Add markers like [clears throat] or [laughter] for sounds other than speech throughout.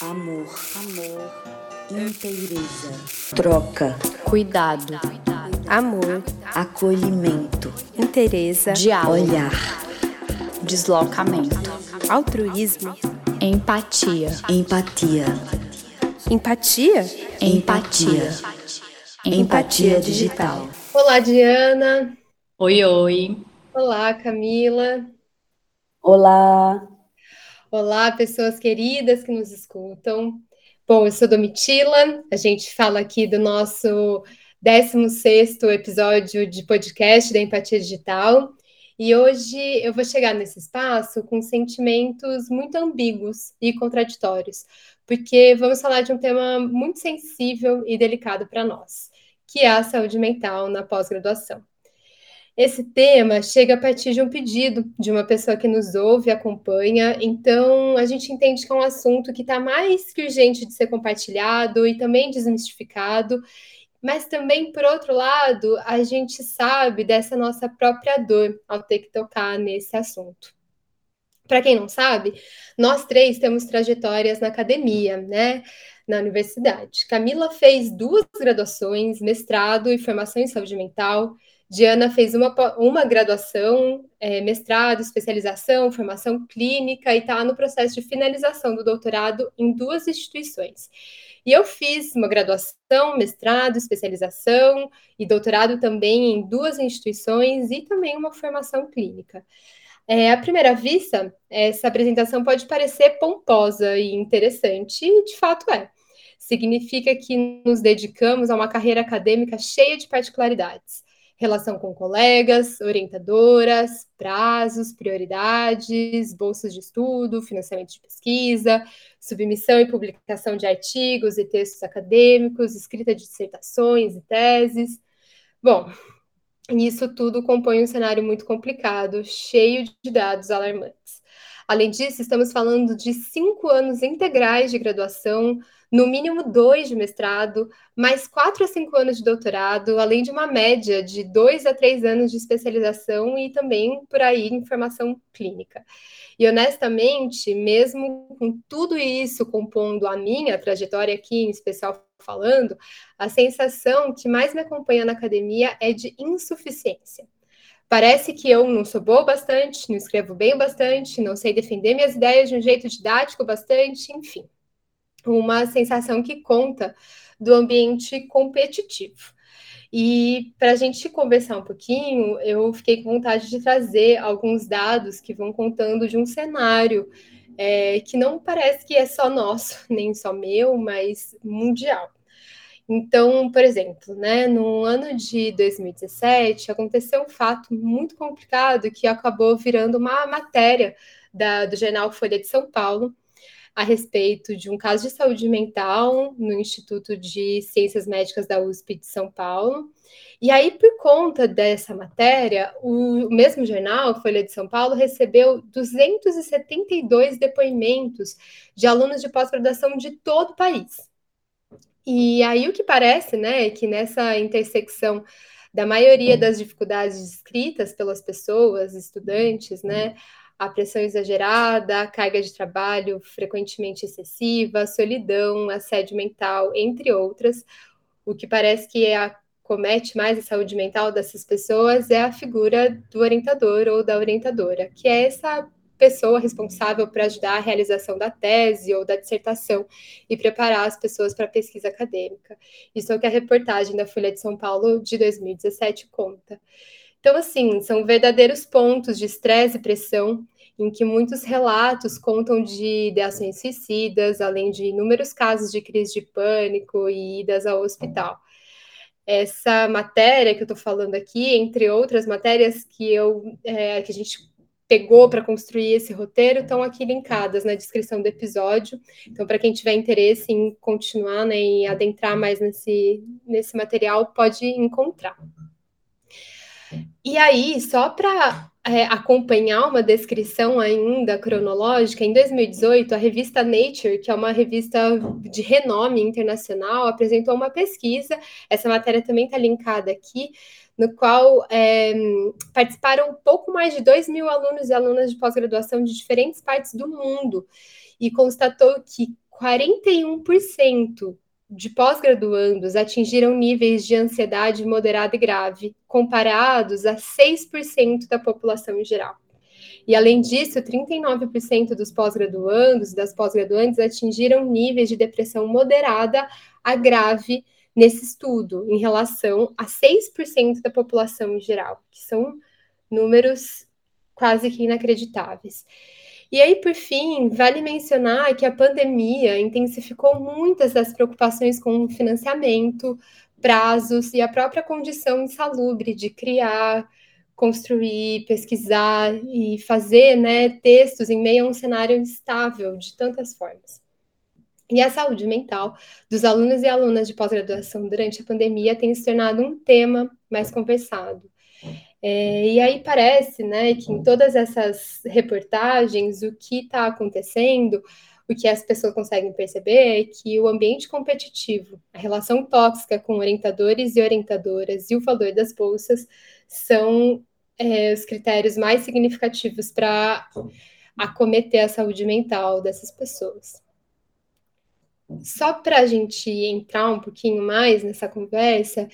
amor, amor, inteireza, troca, cuidado, amor, acolhimento, inteireza, diálogo, olhar, deslocamento, altruísmo, empatia, empatia, empatia, empatia, empatia. Digital. Olá, Diana. Oi, oi. Olá, Camila. Olá. Olá, pessoas queridas que nos escutam. Bom, eu sou Domitila, a gente fala aqui do nosso 16º episódio de podcast da Empatia Digital, e hoje eu vou chegar nesse espaço com sentimentos muito ambíguos e contraditórios, porque vamos falar de um tema muito sensível e delicado para nós, que é a saúde mental na pós-graduação. Esse tema chega a partir de um pedido de uma pessoa que nos ouve acompanha, então a gente entende que é um assunto que está mais que urgente de ser compartilhado e também desmistificado, mas também, por outro lado, a gente sabe dessa nossa própria dor ao ter que tocar nesse assunto. Para quem não sabe, nós três temos trajetórias na academia, né? Na universidade. Camila fez duas graduações, mestrado e formação em saúde mental. Diana fez uma, uma graduação, é, mestrado, especialização, formação clínica e está no processo de finalização do doutorado em duas instituições. E eu fiz uma graduação, mestrado, especialização e doutorado também em duas instituições e também uma formação clínica. É, à primeira vista, essa apresentação pode parecer pomposa e interessante, e de fato é. Significa que nos dedicamos a uma carreira acadêmica cheia de particularidades relação com colegas, orientadoras, prazos, prioridades, bolsas de estudo, financiamento de pesquisa, submissão e publicação de artigos e textos acadêmicos, escrita de dissertações e teses. Bom, isso tudo compõe um cenário muito complicado, cheio de dados alarmantes. Além disso, estamos falando de cinco anos integrais de graduação, no mínimo dois de mestrado, mais quatro a cinco anos de doutorado, além de uma média de dois a três anos de especialização e também, por aí, em formação clínica. E honestamente, mesmo com tudo isso compondo a minha trajetória aqui, em especial falando, a sensação que mais me acompanha na academia é de insuficiência. Parece que eu não sou boa bastante, não escrevo bem bastante, não sei defender minhas ideias de um jeito didático bastante, enfim uma sensação que conta do ambiente competitivo. E para a gente conversar um pouquinho, eu fiquei com vontade de trazer alguns dados que vão contando de um cenário é, que não parece que é só nosso, [laughs] nem só meu, mas mundial. Então, por exemplo, né, no ano de 2017, aconteceu um fato muito complicado que acabou virando uma matéria da, do jornal Folha de São Paulo, a respeito de um caso de saúde mental no Instituto de Ciências Médicas da USP de São Paulo. E aí, por conta dessa matéria, o mesmo jornal, Folha de São Paulo, recebeu 272 depoimentos de alunos de pós-graduação de todo o país. E aí o que parece, né, é que nessa intersecção da maioria das dificuldades descritas pelas pessoas, estudantes, né, a pressão exagerada, a carga de trabalho frequentemente excessiva, solidão, assédio mental, entre outras. O que parece que é a, comete mais a saúde mental dessas pessoas é a figura do orientador ou da orientadora, que é essa pessoa responsável por ajudar a realização da tese ou da dissertação e preparar as pessoas para a pesquisa acadêmica. Isso é o que a reportagem da Folha de São Paulo de 2017 conta. Então, assim, são verdadeiros pontos de estresse e pressão em que muitos relatos contam de ideações suicidas, além de inúmeros casos de crise de pânico e idas ao hospital. Essa matéria que eu estou falando aqui, entre outras matérias que eu é, que a gente pegou para construir esse roteiro, estão aqui linkadas na descrição do episódio. Então, para quem tiver interesse em continuar né, e adentrar mais nesse, nesse material, pode encontrar. E aí, só para é, acompanhar uma descrição ainda cronológica, em 2018, a revista Nature, que é uma revista de renome internacional, apresentou uma pesquisa, essa matéria também está linkada aqui, no qual é, participaram pouco mais de 2 mil alunos e alunas de pós-graduação de diferentes partes do mundo, e constatou que 41% de pós-graduandos atingiram níveis de ansiedade moderada e grave, comparados a 6% da população em geral. E, além disso, 39% dos pós-graduandos e das pós-graduantes atingiram níveis de depressão moderada a grave nesse estudo, em relação a 6% da população em geral, que são números quase que inacreditáveis. E aí, por fim, vale mencionar que a pandemia intensificou muitas das preocupações com financiamento, prazos e a própria condição insalubre de criar, construir, pesquisar e fazer né, textos em meio a um cenário instável de tantas formas. E a saúde mental dos alunos e alunas de pós-graduação durante a pandemia tem se tornado um tema mais conversado. É, e aí parece né, que em todas essas reportagens o que está acontecendo, o que as pessoas conseguem perceber é que o ambiente competitivo, a relação tóxica com orientadores e orientadoras e o valor das bolsas são é, os critérios mais significativos para acometer a saúde mental dessas pessoas. Só para a gente entrar um pouquinho mais nessa conversa,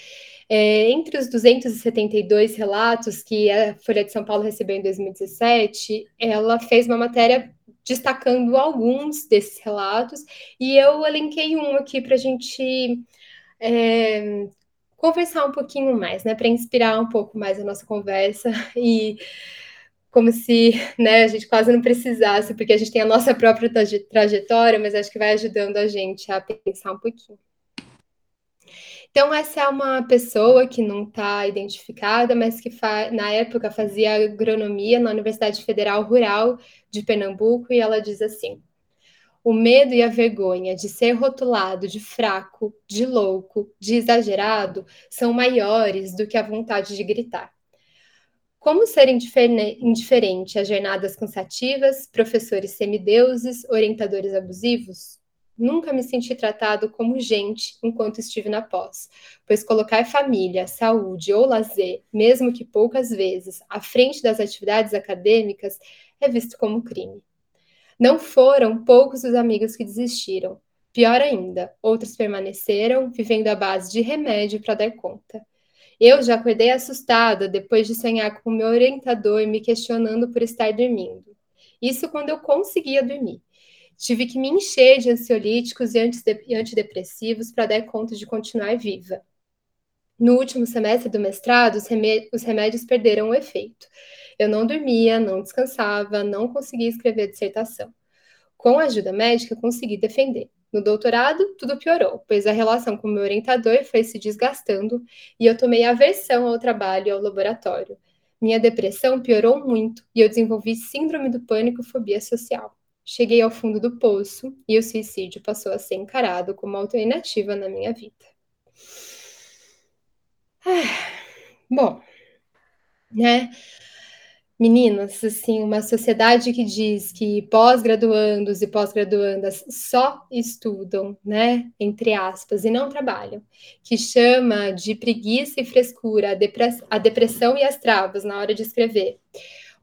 é, entre os 272 relatos que a Folha de São Paulo recebeu em 2017, ela fez uma matéria destacando alguns desses relatos, e eu elenquei um aqui para a gente é, conversar um pouquinho mais, né, para inspirar um pouco mais a nossa conversa [laughs] e como se né, a gente quase não precisasse, porque a gente tem a nossa própria trajetória, mas acho que vai ajudando a gente a pensar um pouquinho. Então, essa é uma pessoa que não está identificada, mas que na época fazia agronomia na Universidade Federal Rural de Pernambuco, e ela diz assim: o medo e a vergonha de ser rotulado de fraco, de louco, de exagerado são maiores do que a vontade de gritar. Como ser indiferente a jornadas cansativas, professores semideuses, orientadores abusivos? Nunca me senti tratado como gente enquanto estive na pós, pois colocar família, saúde ou lazer, mesmo que poucas vezes, à frente das atividades acadêmicas é visto como crime. Não foram poucos os amigos que desistiram. Pior ainda, outros permaneceram, vivendo à base de remédio para dar conta. Eu já acordei assustada depois de sonhar com meu orientador me questionando por estar dormindo. Isso quando eu conseguia dormir. Tive que me encher de ansiolíticos e antidepressivos para dar conta de continuar viva. No último semestre do mestrado, os remédios perderam o efeito. Eu não dormia, não descansava, não conseguia escrever dissertação. Com a ajuda médica, consegui defender. No doutorado, tudo piorou, pois a relação com meu orientador foi se desgastando e eu tomei aversão ao trabalho e ao laboratório. Minha depressão piorou muito e eu desenvolvi síndrome do pânico e fobia social. Cheguei ao fundo do poço e o suicídio passou a ser encarado como alternativa na minha vida. Ah, bom, né? Meninas, assim, uma sociedade que diz que pós-graduandos e pós-graduandas só estudam, né, entre aspas, e não trabalham, que chama de preguiça e frescura a, depressão e as travas na hora de escrever,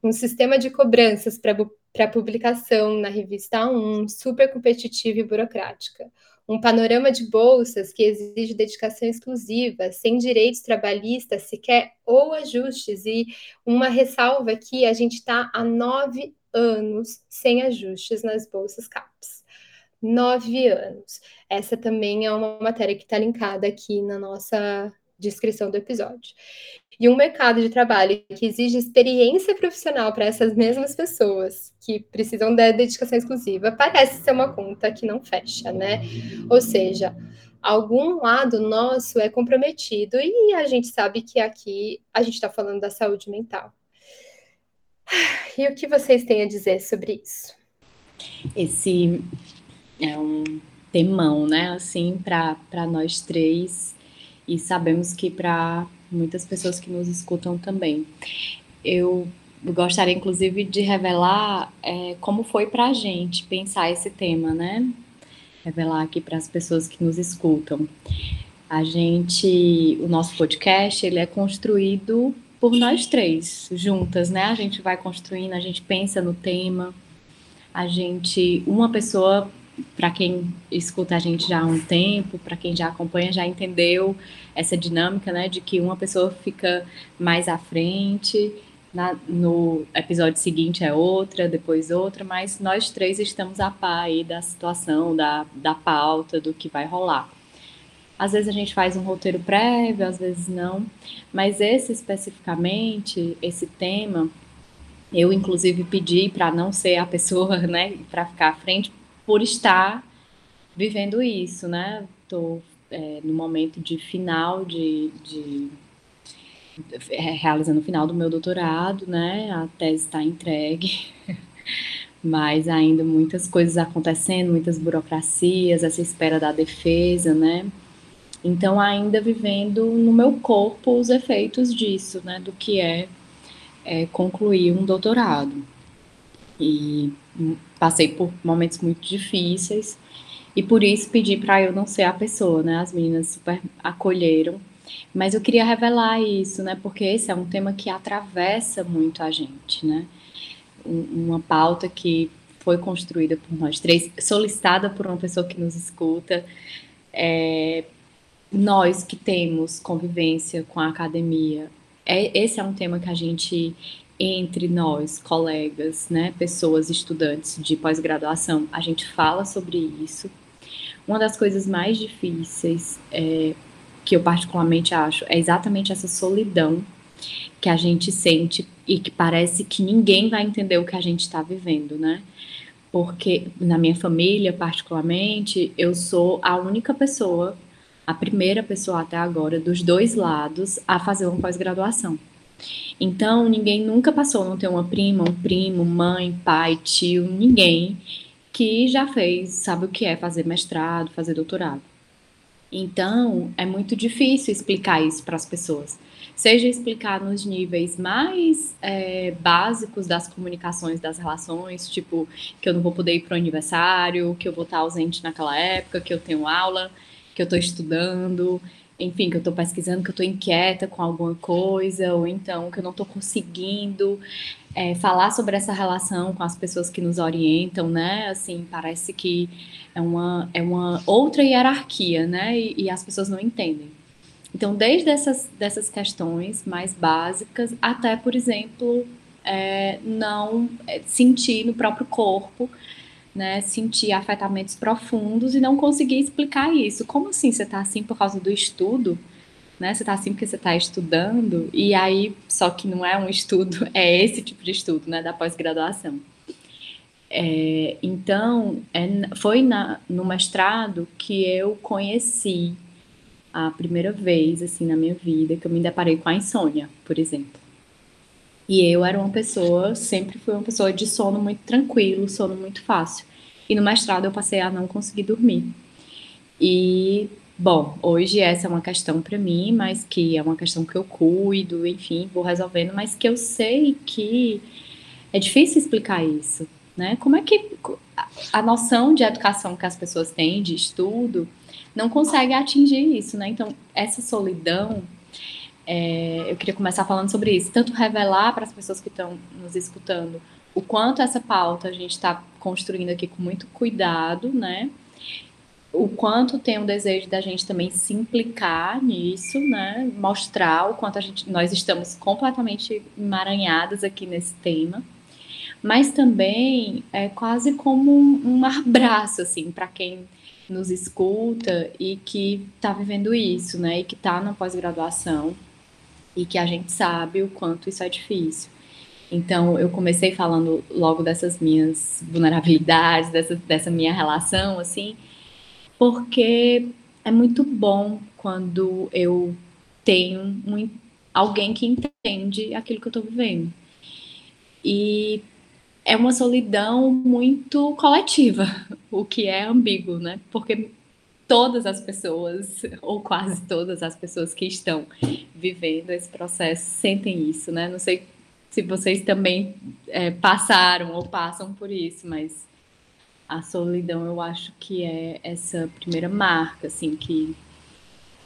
um sistema de cobranças para publicação na revista 1, super competitiva e burocrática, um panorama de bolsas que exige dedicação exclusiva, sem direitos trabalhistas sequer ou ajustes, e uma ressalva que a gente está há nove anos sem ajustes nas bolsas CAPES. Nove anos. Essa também é uma matéria que está linkada aqui na nossa descrição do episódio. E um mercado de trabalho que exige experiência profissional para essas mesmas pessoas que precisam da dedicação exclusiva parece ser uma conta que não fecha, né? Ou seja, algum lado nosso é comprometido e a gente sabe que aqui a gente está falando da saúde mental. E o que vocês têm a dizer sobre isso? Esse é um temão, né? Assim, para nós três e sabemos que para muitas pessoas que nos escutam também. Eu gostaria, inclusive, de revelar é, como foi para a gente pensar esse tema, né? Revelar aqui para as pessoas que nos escutam. A gente, o nosso podcast, ele é construído por nós três, juntas, né? A gente vai construindo, a gente pensa no tema, a gente, uma pessoa para quem escuta a gente já há um tempo, para quem já acompanha, já entendeu essa dinâmica, né, de que uma pessoa fica mais à frente, na, no episódio seguinte é outra, depois outra, mas nós três estamos a par aí da situação, da, da pauta, do que vai rolar. Às vezes a gente faz um roteiro prévio, às vezes não, mas esse especificamente, esse tema, eu inclusive pedi para não ser a pessoa, [laughs] né, para ficar à frente, por estar vivendo isso, né? Estou é, no momento de final de, de é, realizando o final do meu doutorado, né? A tese está entregue, [laughs] mas ainda muitas coisas acontecendo, muitas burocracias, essa espera da defesa, né? Então, ainda vivendo no meu corpo os efeitos disso, né? Do que é, é concluir um doutorado. E passei por momentos muito difíceis e por isso pedi para eu não ser a pessoa, né? As meninas super acolheram, mas eu queria revelar isso, né? Porque esse é um tema que atravessa muito a gente, né? Uma pauta que foi construída por nós três, solicitada por uma pessoa que nos escuta, é, nós que temos convivência com a academia, é, esse é um tema que a gente entre nós, colegas, né, pessoas, estudantes de pós-graduação, a gente fala sobre isso. Uma das coisas mais difíceis, é, que eu particularmente acho, é exatamente essa solidão que a gente sente e que parece que ninguém vai entender o que a gente está vivendo, né? Porque na minha família, particularmente, eu sou a única pessoa, a primeira pessoa até agora, dos dois lados, a fazer uma pós-graduação. Então, ninguém nunca passou, não tem uma prima, um primo, mãe, pai, tio, ninguém que já fez, sabe o que é fazer mestrado, fazer doutorado. Então, é muito difícil explicar isso para as pessoas. Seja explicar nos níveis mais é, básicos das comunicações, das relações, tipo, que eu não vou poder ir para o aniversário, que eu vou estar ausente naquela época, que eu tenho aula, que eu estou estudando enfim, que eu estou pesquisando, que eu estou inquieta com alguma coisa, ou então que eu não estou conseguindo é, falar sobre essa relação com as pessoas que nos orientam, né? Assim, parece que é uma, é uma outra hierarquia, né? E, e as pessoas não entendem. Então, desde essas, dessas questões mais básicas, até, por exemplo, é, não é, sentir no próprio corpo né, sentir afetamentos profundos e não conseguir explicar isso. Como assim você está assim por causa do estudo? Né? Você está assim porque você está estudando, e aí, só que não é um estudo, [laughs] é esse tipo de estudo, né, da pós-graduação. É, então, é, foi na, no mestrado que eu conheci a primeira vez, assim, na minha vida, que eu me deparei com a insônia, por exemplo. E eu era uma pessoa, sempre fui uma pessoa de sono muito tranquilo, sono muito fácil. E no mestrado eu passei a não conseguir dormir. E, bom, hoje essa é uma questão para mim, mas que é uma questão que eu cuido, enfim, vou resolvendo, mas que eu sei que é difícil explicar isso, né? Como é que a noção de educação que as pessoas têm, de estudo, não consegue atingir isso, né? Então, essa solidão é, eu queria começar falando sobre isso, tanto revelar para as pessoas que estão nos escutando o quanto essa pauta a gente está construindo aqui com muito cuidado, né? O quanto tem um desejo da gente também se implicar nisso, né? Mostrar o quanto a gente, nós estamos completamente emaranhadas aqui nesse tema, mas também é quase como um, um abraço, assim, para quem nos escuta e que está vivendo isso, né? E que está na pós-graduação e que a gente sabe o quanto isso é difícil. Então, eu comecei falando logo dessas minhas vulnerabilidades, dessa, dessa minha relação, assim, porque é muito bom quando eu tenho um, alguém que entende aquilo que eu estou vivendo. E é uma solidão muito coletiva, [laughs] o que é ambíguo, né? Porque todas as pessoas, ou quase todas as pessoas que estão vivendo esse processo, sentem isso, né? Não sei se vocês também é, passaram ou passam por isso, mas a solidão eu acho que é essa primeira marca, assim, que,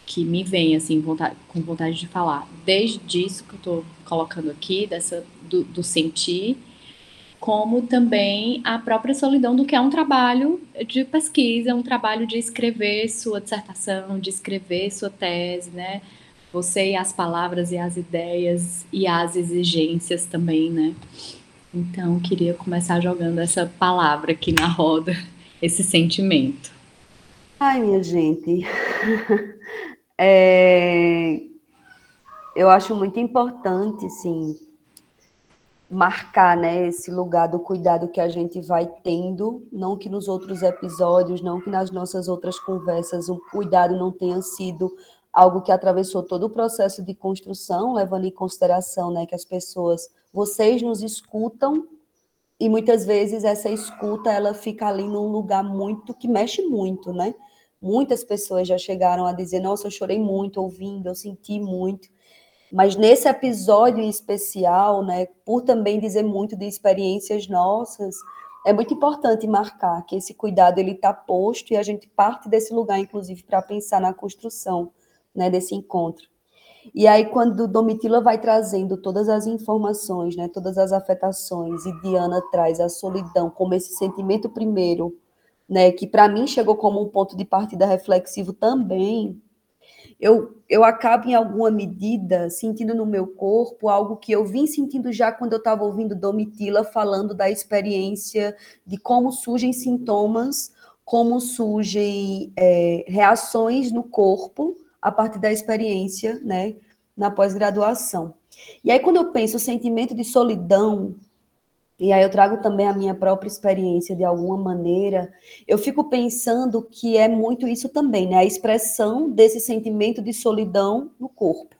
que me vem, assim, vontade, com vontade de falar. Desde isso que eu estou colocando aqui, dessa, do, do sentir, como também a própria solidão do que é um trabalho de pesquisa, um trabalho de escrever sua dissertação, de escrever sua tese, né? Você e as palavras e as ideias e as exigências também, né? Então, queria começar jogando essa palavra aqui na roda, [laughs] esse sentimento. Ai, minha gente, [laughs] é... eu acho muito importante, sim, marcar, né, esse lugar do cuidado que a gente vai tendo, não que nos outros episódios, não que nas nossas outras conversas o cuidado não tenha sido algo que atravessou todo o processo de construção, levando em consideração, né, que as pessoas, vocês nos escutam e muitas vezes essa escuta ela fica ali num lugar muito que mexe muito, né? Muitas pessoas já chegaram a dizer: "Nossa, eu chorei muito ouvindo, eu senti muito". Mas nesse episódio em especial, né, por também dizer muito de experiências nossas, é muito importante marcar que esse cuidado ele está posto e a gente parte desse lugar, inclusive, para pensar na construção né, desse encontro. E aí, quando Domitila vai trazendo todas as informações, né, todas as afetações, e Diana traz a solidão como esse sentimento primeiro, né, que para mim chegou como um ponto de partida reflexivo também, eu, eu acabo, em alguma medida, sentindo no meu corpo algo que eu vim sentindo já quando eu estava ouvindo Domitila falando da experiência de como surgem sintomas, como surgem é, reações no corpo a partir da experiência, né, na pós-graduação. E aí, quando eu penso o sentimento de solidão, e aí eu trago também a minha própria experiência de alguma maneira, eu fico pensando que é muito isso também, né, a expressão desse sentimento de solidão no corpo.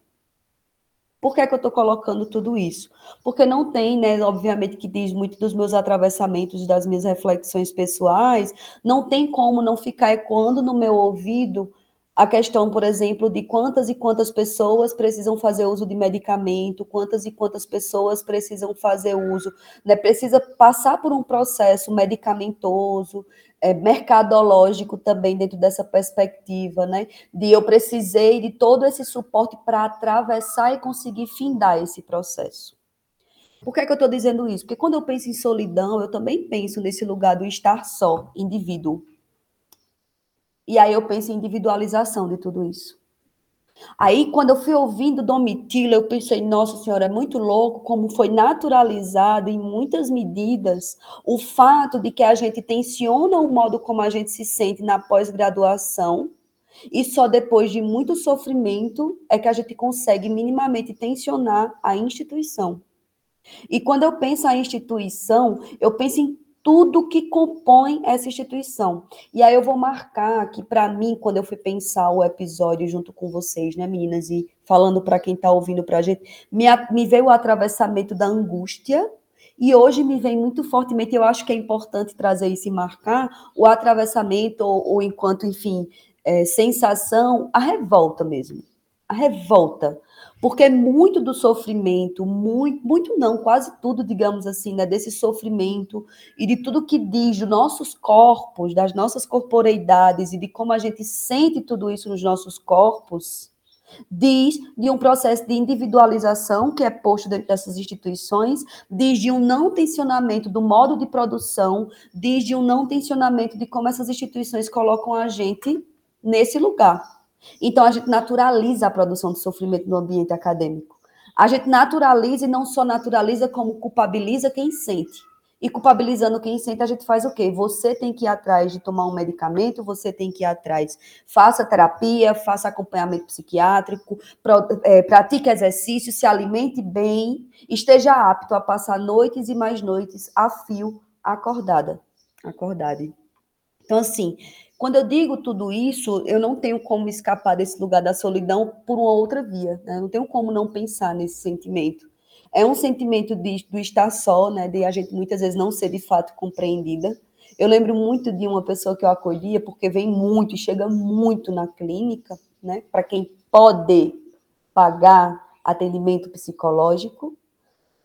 Por que, é que eu estou colocando tudo isso? Porque não tem, né, obviamente, que diz muito dos meus atravessamentos, das minhas reflexões pessoais, não tem como não ficar ecoando no meu ouvido a questão, por exemplo, de quantas e quantas pessoas precisam fazer uso de medicamento, quantas e quantas pessoas precisam fazer uso, né, precisa passar por um processo medicamentoso, é, mercadológico também dentro dessa perspectiva, né, de eu precisei de todo esse suporte para atravessar e conseguir findar esse processo. Por que, é que eu estou dizendo isso? Porque quando eu penso em solidão, eu também penso nesse lugar do estar só, indivíduo e aí eu penso em individualização de tudo isso. Aí, quando eu fui ouvindo Domitila, eu pensei, nossa senhora, é muito louco como foi naturalizado em muitas medidas o fato de que a gente tensiona o modo como a gente se sente na pós-graduação e só depois de muito sofrimento é que a gente consegue minimamente tensionar a instituição. E quando eu penso a instituição, eu penso em tudo que compõe essa instituição. E aí eu vou marcar que, para mim, quando eu fui pensar o episódio junto com vocês, né, meninas, e falando para quem está ouvindo para a gente, me, me veio o atravessamento da angústia, e hoje me vem muito fortemente, eu acho que é importante trazer isso e marcar, o atravessamento, ou, ou enquanto, enfim, é, sensação, a revolta mesmo. A revolta porque muito do sofrimento, muito, muito não, quase tudo, digamos assim, né, desse sofrimento e de tudo que diz dos nossos corpos, das nossas corporeidades e de como a gente sente tudo isso nos nossos corpos, diz de um processo de individualização que é posto dentro dessas instituições, diz de um não tensionamento do modo de produção, diz de um não tensionamento de como essas instituições colocam a gente nesse lugar. Então, a gente naturaliza a produção de sofrimento no ambiente acadêmico. A gente naturaliza e não só naturaliza, como culpabiliza quem sente. E culpabilizando quem sente, a gente faz o quê? Você tem que ir atrás de tomar um medicamento, você tem que ir atrás. Faça terapia, faça acompanhamento psiquiátrico, é, pratique exercício, se alimente bem, esteja apto a passar noites e mais noites a fio acordada. Acordada. Então, assim, quando eu digo tudo isso, eu não tenho como escapar desse lugar da solidão por uma outra via, né? Não tenho como não pensar nesse sentimento. É um sentimento de, do estar só, né? De a gente muitas vezes não ser de fato compreendida. Eu lembro muito de uma pessoa que eu acolhia, porque vem muito e chega muito na clínica, né? Para quem pode pagar atendimento psicológico,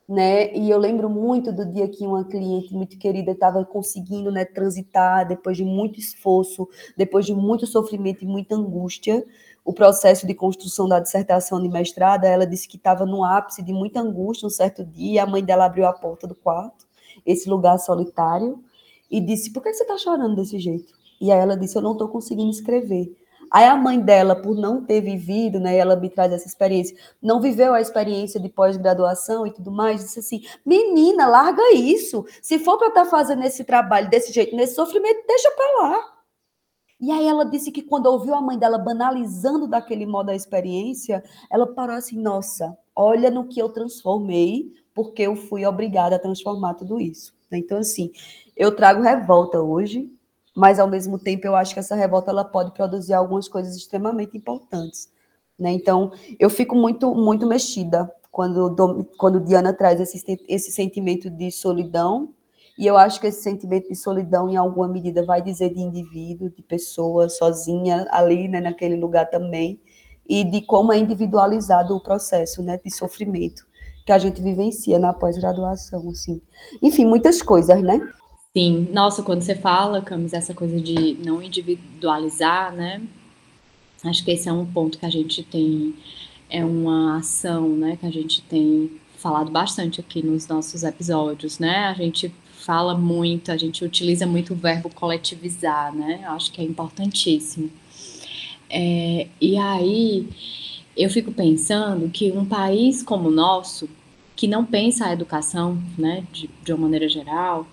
né? E eu lembro muito do dia que uma cliente muito querida estava conseguindo, né, transitar depois de muito esforço, depois de muito sofrimento e muita angústia, o processo de construção da dissertação de mestrado. Ela disse que estava no ápice de muita angústia um certo dia. A mãe dela abriu a porta do quarto esse lugar solitário e disse: Por que você está chorando desse jeito? E aí ela disse: Eu não estou conseguindo escrever. Aí a mãe dela, por não ter vivido, né, ela me traz essa experiência, não viveu a experiência de pós-graduação e tudo mais, disse assim: menina, larga isso. Se for para estar tá fazendo esse trabalho desse jeito, nesse sofrimento, deixa para lá. E aí ela disse que quando ouviu a mãe dela banalizando daquele modo a experiência, ela parou assim: nossa, olha no que eu transformei, porque eu fui obrigada a transformar tudo isso. Então, assim, eu trago revolta hoje, mas ao mesmo tempo eu acho que essa revolta ela pode produzir algumas coisas extremamente importantes, né? Então eu fico muito muito mexida quando quando Diana traz esse esse sentimento de solidão e eu acho que esse sentimento de solidão em alguma medida vai dizer de indivíduo, de pessoa sozinha ali, né, naquele lugar também e de como é individualizado o processo, né, de sofrimento que a gente vivencia na pós-graduação, assim. Enfim, muitas coisas, né? Sim, nossa, quando você fala, Camis, essa coisa de não individualizar, né? Acho que esse é um ponto que a gente tem, é uma ação, né, que a gente tem falado bastante aqui nos nossos episódios, né? A gente fala muito, a gente utiliza muito o verbo coletivizar, né? Acho que é importantíssimo. É, e aí eu fico pensando que um país como o nosso, que não pensa a educação, né, de, de uma maneira geral,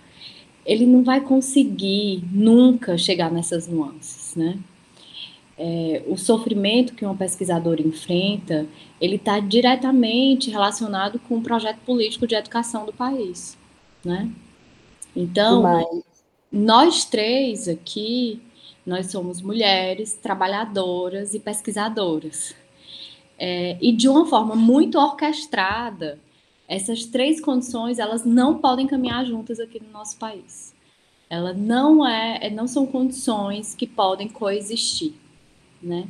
ele não vai conseguir nunca chegar nessas nuances, né? É, o sofrimento que uma pesquisadora enfrenta, ele está diretamente relacionado com o projeto político de educação do país, né? Então, Mas... nós três aqui, nós somos mulheres, trabalhadoras e pesquisadoras. É, e de uma forma muito orquestrada, essas três condições, elas não podem caminhar juntas aqui no nosso país. Ela não é, é, não são condições que podem coexistir, né?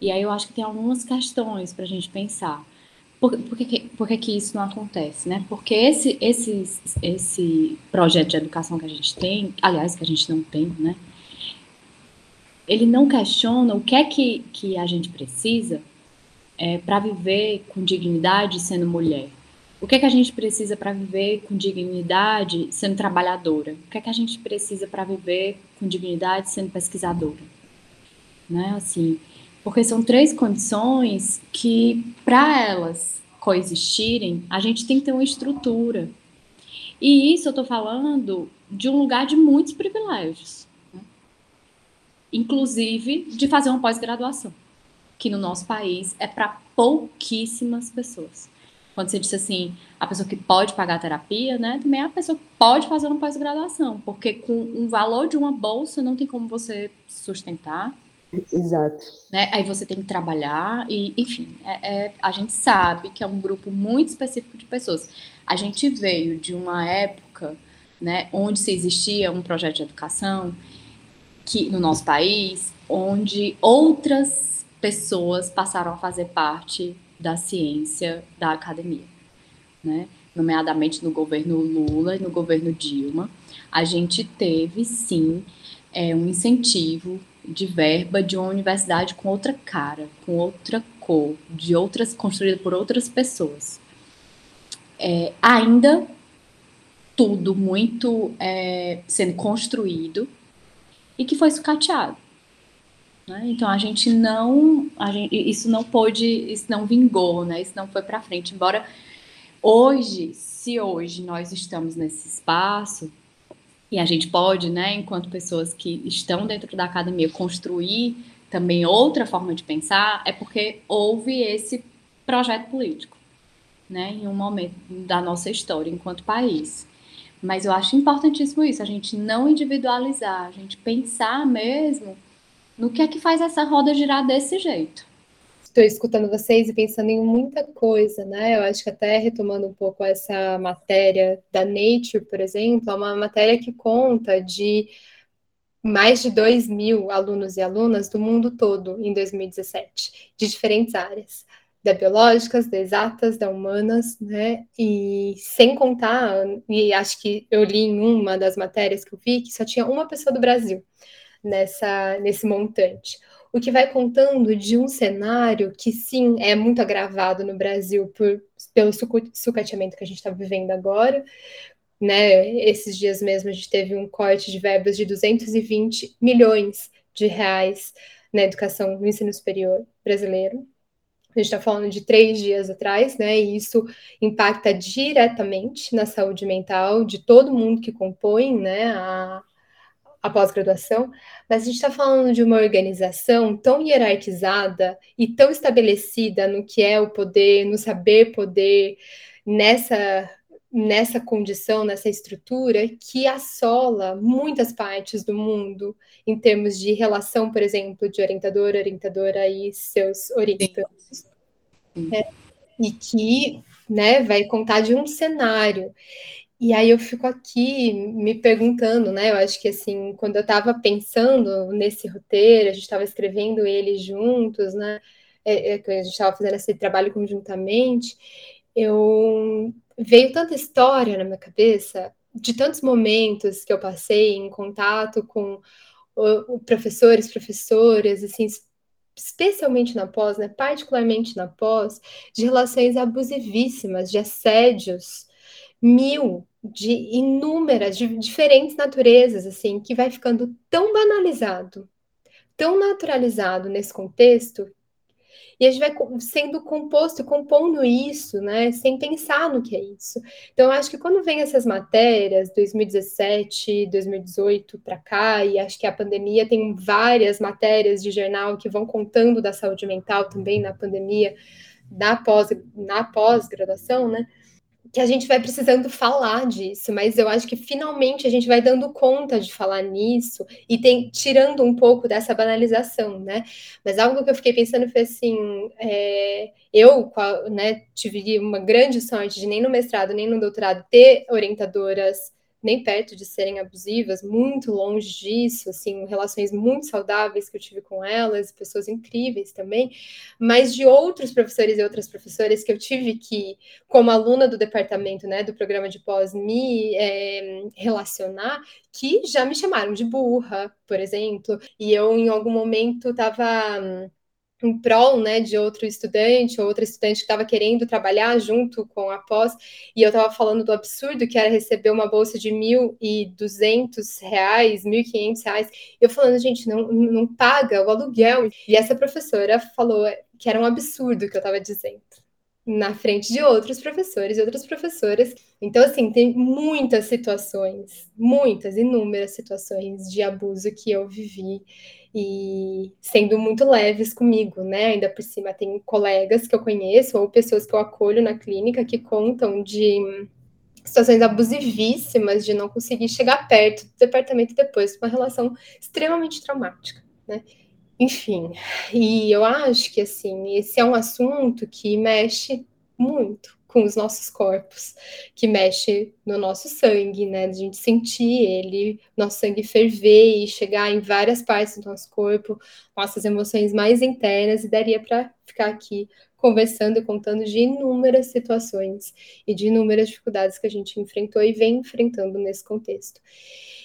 E aí eu acho que tem algumas questões para a gente pensar. Por, por, que, por que, que isso não acontece, né? Porque esse, esse, esse projeto de educação que a gente tem, aliás, que a gente não tem, né? Ele não questiona o que é que, que a gente precisa é, para viver com dignidade sendo mulher, o que é que a gente precisa para viver com dignidade sendo trabalhadora? O que é que a gente precisa para viver com dignidade sendo pesquisadora? Né? Assim, porque são três condições que, para elas coexistirem, a gente tem que ter uma estrutura. E isso eu estou falando de um lugar de muitos privilégios, né? inclusive de fazer uma pós-graduação, que no nosso país é para pouquíssimas pessoas quando você disse assim, a pessoa que pode pagar a terapia, né? Também é a pessoa que pode fazer uma pós-graduação, porque com um valor de uma bolsa não tem como você sustentar. Exato. Né? Aí você tem que trabalhar e, enfim, é, é, a gente sabe que é um grupo muito específico de pessoas. A gente veio de uma época, né, onde se existia um projeto de educação que no nosso país, onde outras pessoas passaram a fazer parte da ciência da academia, né? nomeadamente no governo Lula e no governo Dilma, a gente teve sim é, um incentivo de verba de uma universidade com outra cara, com outra cor, de outras construída por outras pessoas. É, ainda tudo muito é, sendo construído e que foi sucateado. Né? Então a gente não, a gente, isso não pôde, isso não vingou, né? Isso não foi para frente. Embora hoje, se hoje nós estamos nesse espaço e a gente pode, né, enquanto pessoas que estão dentro da academia, construir também outra forma de pensar, é porque houve esse projeto político, né, em um momento da nossa história enquanto país. Mas eu acho importantíssimo isso, a gente não individualizar, a gente pensar mesmo no que é que faz essa roda girar desse jeito. Estou escutando vocês e pensando em muita coisa, né? Eu acho que até retomando um pouco essa matéria da Nature, por exemplo, é uma matéria que conta de mais de 2 mil alunos e alunas do mundo todo em 2017, de diferentes áreas, da biológicas, da exatas, da humanas, né? E sem contar, e acho que eu li em uma das matérias que eu vi que só tinha uma pessoa do Brasil nessa, nesse montante. O que vai contando de um cenário que, sim, é muito agravado no Brasil por, pelo sucateamento que a gente está vivendo agora, né? Esses dias mesmo a gente teve um corte de verbas de 220 milhões de reais na educação no ensino superior brasileiro. A gente está falando de três dias atrás, né? E isso impacta diretamente na saúde mental de todo mundo que compõe, né? A, a pós-graduação, mas a gente está falando de uma organização tão hierarquizada e tão estabelecida no que é o poder, no saber poder, nessa nessa condição, nessa estrutura, que assola muitas partes do mundo em termos de relação, por exemplo, de orientador, orientadora e seus orientantes. É, e que né, vai contar de um cenário. E aí eu fico aqui me perguntando, né? Eu acho que assim, quando eu estava pensando nesse roteiro, a gente estava escrevendo ele juntos, né? É, é, a gente estava fazendo esse trabalho conjuntamente, eu veio tanta história na minha cabeça, de tantos momentos que eu passei em contato com o, o professores, professoras, assim, especialmente na pós, né, particularmente na pós, de relações abusivíssimas, de assédios, mil, de inúmeras, de diferentes naturezas, assim, que vai ficando tão banalizado, tão naturalizado nesse contexto, e a gente vai sendo composto, compondo isso, né, sem pensar no que é isso. Então, eu acho que quando vem essas matérias, 2017, 2018 para cá, e acho que a pandemia tem várias matérias de jornal que vão contando da saúde mental também na pandemia, na pós na pós-graduação, né? Que a gente vai precisando falar disso, mas eu acho que finalmente a gente vai dando conta de falar nisso e tem, tirando um pouco dessa banalização, né? Mas algo que eu fiquei pensando foi assim: é, eu né, tive uma grande sorte de nem no mestrado, nem no doutorado ter orientadoras nem perto de serem abusivas, muito longe disso, assim, relações muito saudáveis que eu tive com elas, pessoas incríveis também, mas de outros professores e outras professoras que eu tive que, como aluna do departamento, né, do programa de pós, me é, relacionar, que já me chamaram de burra, por exemplo, e eu em algum momento estava em prol né, de outro estudante ou outra estudante que estava querendo trabalhar junto com a pós, e eu estava falando do absurdo que era receber uma bolsa de R$ 1.200, R$ 1.500, eu falando, gente, não, não paga o aluguel. E essa professora falou que era um absurdo o que eu estava dizendo na frente de outros professores e outras professoras. Então, assim, tem muitas situações, muitas, inúmeras situações de abuso que eu vivi e sendo muito leves comigo, né? Ainda por cima, tem colegas que eu conheço ou pessoas que eu acolho na clínica que contam de situações abusivíssimas de não conseguir chegar perto do departamento depois, uma relação extremamente traumática, né? Enfim, e eu acho que assim, esse é um assunto que mexe muito com os nossos corpos, que mexe no nosso sangue, né? De a gente sentir ele, nosso sangue ferver e chegar em várias partes do nosso corpo, nossas emoções mais internas, e daria para ficar aqui conversando e contando de inúmeras situações e de inúmeras dificuldades que a gente enfrentou e vem enfrentando nesse contexto.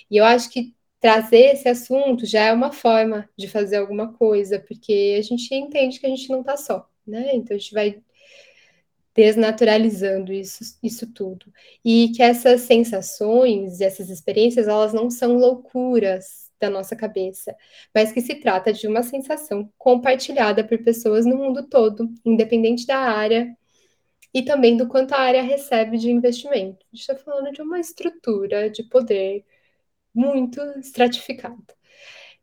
E eu acho que trazer esse assunto já é uma forma de fazer alguma coisa, porque a gente entende que a gente não está só, né? Então a gente vai desnaturalizando isso, isso tudo. E que essas sensações, essas experiências, elas não são loucuras da nossa cabeça, mas que se trata de uma sensação compartilhada por pessoas no mundo todo, independente da área e também do quanto a área recebe de investimento. A gente está falando de uma estrutura de poder muito estratificada.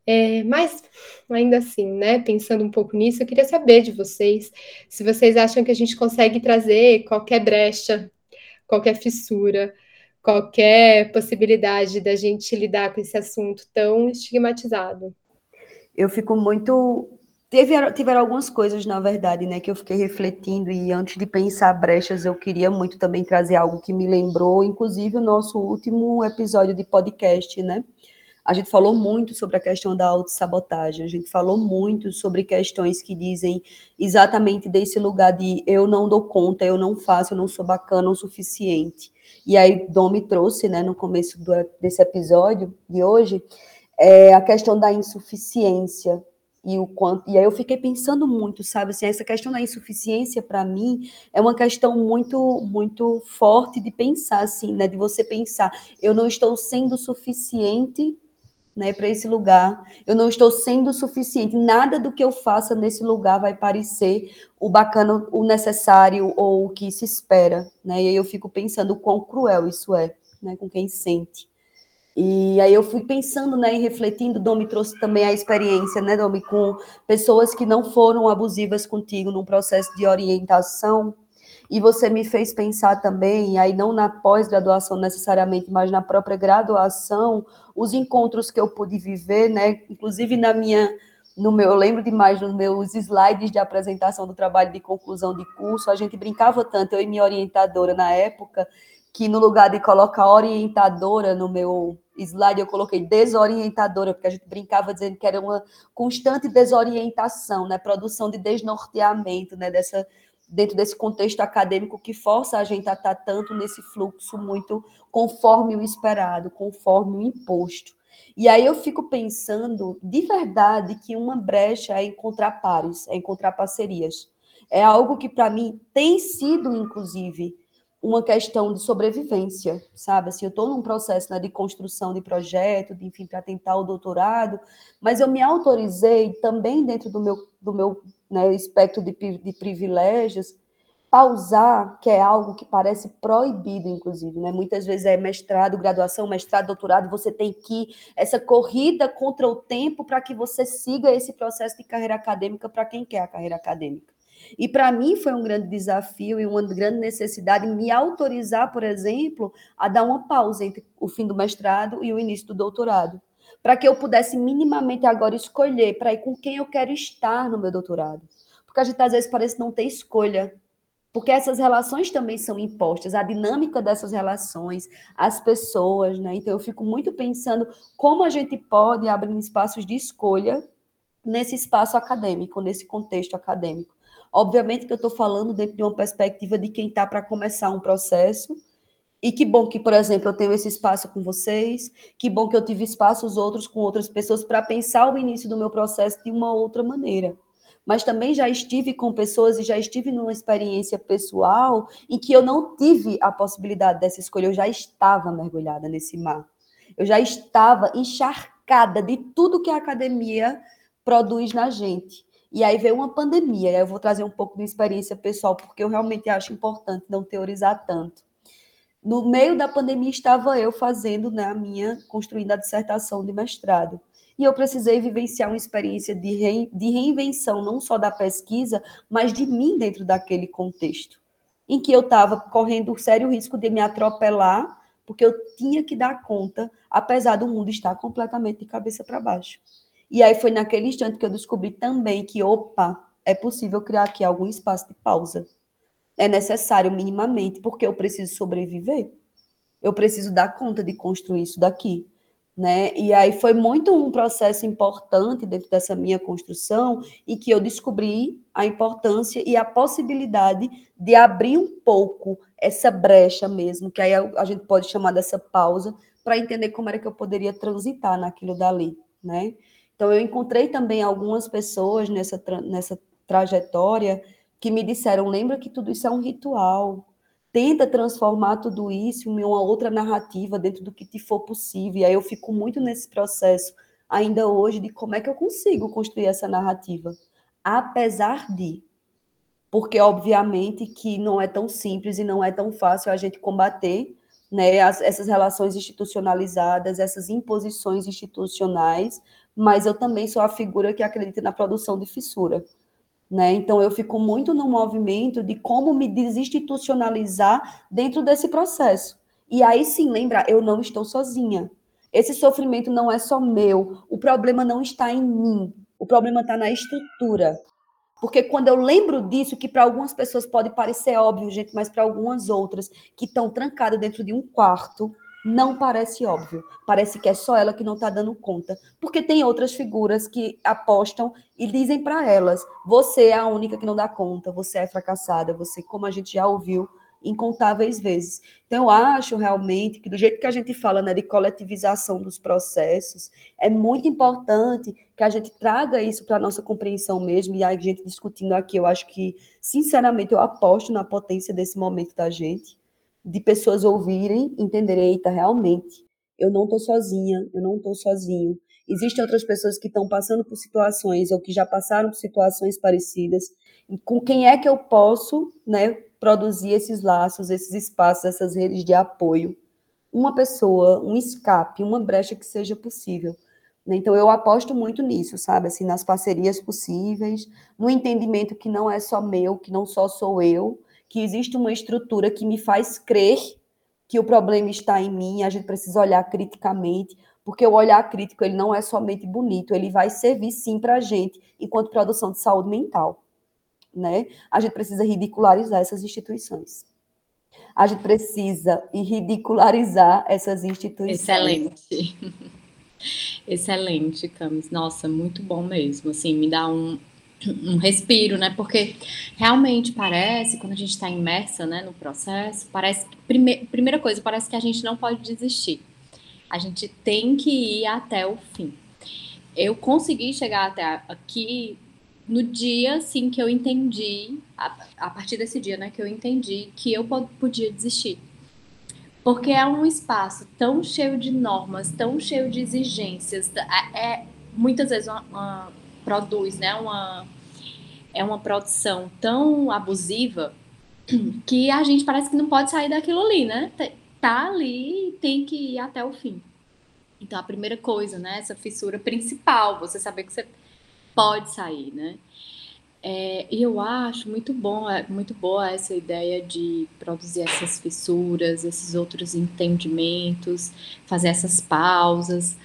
É, mas, ainda assim, né, pensando um pouco nisso, eu queria saber de vocês se vocês acham que a gente consegue trazer qualquer brecha, qualquer fissura, qualquer possibilidade da gente lidar com esse assunto tão estigmatizado. Eu fico muito. Teve, tiveram algumas coisas, na verdade, né, que eu fiquei refletindo, e antes de pensar brechas, eu queria muito também trazer algo que me lembrou, inclusive, o nosso último episódio de podcast, né? A gente falou muito sobre a questão da autossabotagem, a gente falou muito sobre questões que dizem exatamente desse lugar de eu não dou conta, eu não faço, eu não sou bacana o suficiente. E aí, Dom me trouxe, né, no começo do, desse episódio de hoje, é, a questão da insuficiência, e o quanto e aí eu fiquei pensando muito sabe assim essa questão da insuficiência para mim é uma questão muito muito forte de pensar assim né de você pensar eu não estou sendo suficiente né, para esse lugar. Eu não estou sendo suficiente. Nada do que eu faça nesse lugar vai parecer o bacana, o necessário ou o que se espera, né? E aí eu fico pensando o quão cruel isso é, né, com quem sente. E aí eu fui pensando, né, e refletindo, Domi trouxe também a experiência, né, Domi, com pessoas que não foram abusivas contigo num processo de orientação, e você me fez pensar também, aí não na pós-graduação necessariamente, mas na própria graduação, os encontros que eu pude viver, né, inclusive na minha no meu, eu lembro demais nos meus slides de apresentação do trabalho de conclusão de curso, a gente brincava tanto, eu e minha orientadora na época, que no lugar de colocar orientadora no meu slide, eu coloquei desorientadora, porque a gente brincava dizendo que era uma constante desorientação, né? Produção de desnorteamento, né? Dessa, dentro desse contexto acadêmico que força a gente a estar tanto nesse fluxo muito conforme o esperado, conforme o imposto. E aí eu fico pensando, de verdade, que uma brecha é encontrar pares, é encontrar parcerias. É algo que, para mim, tem sido, inclusive, uma questão de sobrevivência, sabe? Assim, eu estou num processo né, de construção de projeto, de, enfim, para tentar o doutorado, mas eu me autorizei também dentro do meu, do meu né, espectro de, de privilégios, pausar, que é algo que parece proibido, inclusive, né? Muitas vezes é mestrado, graduação, mestrado, doutorado, você tem que essa corrida contra o tempo para que você siga esse processo de carreira acadêmica para quem quer a carreira acadêmica. E para mim foi um grande desafio e uma grande necessidade me autorizar, por exemplo, a dar uma pausa entre o fim do mestrado e o início do doutorado, para que eu pudesse minimamente agora escolher para ir com quem eu quero estar no meu doutorado. Porque a gente às vezes parece não ter escolha, porque essas relações também são impostas, a dinâmica dessas relações, as pessoas, né? Então eu fico muito pensando como a gente pode abrir espaços de escolha nesse espaço acadêmico, nesse contexto acadêmico. Obviamente que eu estou falando dentro de uma perspectiva de quem está para começar um processo. E que bom que, por exemplo, eu tenho esse espaço com vocês, que bom que eu tive espaços outros com outras pessoas para pensar o início do meu processo de uma outra maneira. Mas também já estive com pessoas e já estive numa experiência pessoal em que eu não tive a possibilidade dessa escolha, eu já estava mergulhada nesse mar. Eu já estava encharcada de tudo que a academia produz na gente. E aí veio uma pandemia, aí eu vou trazer um pouco de experiência pessoal, porque eu realmente acho importante não teorizar tanto. No meio da pandemia estava eu fazendo né, a minha, construindo a dissertação de mestrado. E eu precisei vivenciar uma experiência de, de reinvenção, não só da pesquisa, mas de mim dentro daquele contexto, em que eu estava correndo sério risco de me atropelar, porque eu tinha que dar conta, apesar do mundo estar completamente de cabeça para baixo. E aí foi naquele instante que eu descobri também que, opa, é possível criar aqui algum espaço de pausa. É necessário minimamente, porque eu preciso sobreviver. Eu preciso dar conta de construir isso daqui. Né? E aí foi muito um processo importante dentro dessa minha construção e que eu descobri a importância e a possibilidade de abrir um pouco essa brecha mesmo, que aí a gente pode chamar dessa pausa, para entender como era que eu poderia transitar naquilo dali, né? Então, eu encontrei também algumas pessoas nessa, nessa trajetória que me disseram: lembra que tudo isso é um ritual. Tenta transformar tudo isso em uma outra narrativa dentro do que te for possível. E aí eu fico muito nesse processo, ainda hoje, de como é que eu consigo construir essa narrativa. Apesar de. Porque, obviamente, que não é tão simples e não é tão fácil a gente combater né, as, essas relações institucionalizadas, essas imposições institucionais, mas eu também sou a figura que acredita na produção de fissura. Né? Então, eu fico muito no movimento de como me desinstitucionalizar dentro desse processo. E aí sim, lembrar, eu não estou sozinha. Esse sofrimento não é só meu. O problema não está em mim. O problema está na estrutura. Porque quando eu lembro disso, que para algumas pessoas pode parecer óbvio, gente, mas para algumas outras que estão trancadas dentro de um quarto, não parece óbvio. Parece que é só ela que não está dando conta. Porque tem outras figuras que apostam e dizem para elas: você é a única que não dá conta, você é fracassada, você, como a gente já ouviu incontáveis vezes. Então, eu acho realmente que, do jeito que a gente fala né, de coletivização dos processos, é muito importante que a gente traga isso para a nossa compreensão mesmo, e a gente discutindo aqui, eu acho que, sinceramente, eu aposto na potência desse momento da gente, de pessoas ouvirem, entenderem, eita, realmente, eu não estou sozinha, eu não estou sozinho. Existem outras pessoas que estão passando por situações ou que já passaram por situações parecidas. Com quem é que eu posso, né, produzir esses laços, esses espaços, essas redes de apoio? Uma pessoa, um escape, uma brecha que seja possível. Né? Então eu aposto muito nisso, sabe? Assim, nas parcerias possíveis, no entendimento que não é só meu, que não só sou eu, que existe uma estrutura que me faz crer que o problema está em mim, a gente precisa olhar criticamente, porque o olhar crítico ele não é somente bonito, ele vai servir sim para a gente enquanto produção de saúde mental, né? A gente precisa ridicularizar essas instituições. A gente precisa ridicularizar essas instituições. Excelente. [laughs] Excelente, Camis. Nossa, muito bom mesmo. Assim, me dá um, um respiro, né? Porque realmente parece, quando a gente está imersa né, no processo, parece que, prime, primeira coisa, parece que a gente não pode desistir. A gente tem que ir até o fim. Eu consegui chegar até aqui no dia, assim, que eu entendi, a, a partir desse dia, né, que eu entendi que eu podia desistir. Porque é um espaço tão cheio de normas, tão cheio de exigências, é, é muitas vezes uma, uma produz, né, uma é uma produção tão abusiva [clears throat] que a gente parece que não pode sair daquilo ali, né? Tá ali e tem que ir até o fim. Então a primeira coisa, né, essa fissura principal, você saber que você pode sair, né? É, e eu acho muito bom, é, muito boa essa ideia de produzir essas fissuras, esses outros entendimentos, fazer essas pausas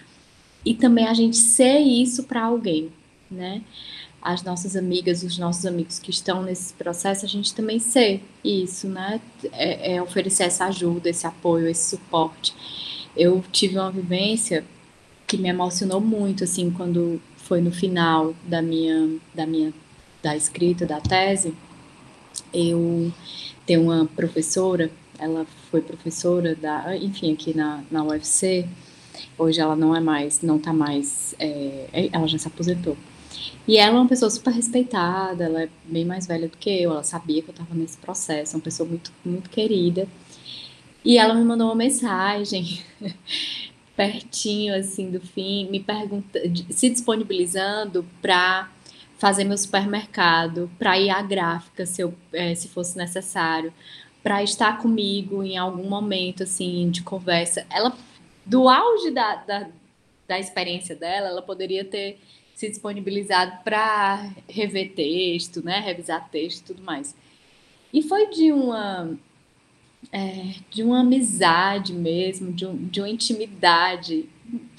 e também a gente ser isso para alguém, né? As nossas amigas, os nossos amigos que estão nesse processo, a gente também ser isso, né? É, é oferecer essa ajuda, esse apoio, esse suporte. Eu tive uma vivência que me emocionou muito, assim, quando foi no final da minha, da minha, da escrita da tese. Eu tenho uma professora, ela foi professora da, enfim, aqui na, na UFC. Hoje ela não é mais, não tá mais, é, ela já se aposentou e ela é uma pessoa super respeitada, ela é bem mais velha do que eu, ela sabia que eu estava nesse processo, é uma pessoa muito, muito querida. E ela me mandou uma mensagem [laughs] pertinho assim do fim, me pergunta, se disponibilizando para fazer meu supermercado, para ir à gráfica se, eu, é, se fosse necessário, para estar comigo em algum momento assim de conversa. Ela, do auge da, da, da experiência dela, ela poderia ter se disponibilizado para rever texto, né, revisar texto e tudo mais. E foi de uma é, de uma amizade mesmo, de, um, de uma intimidade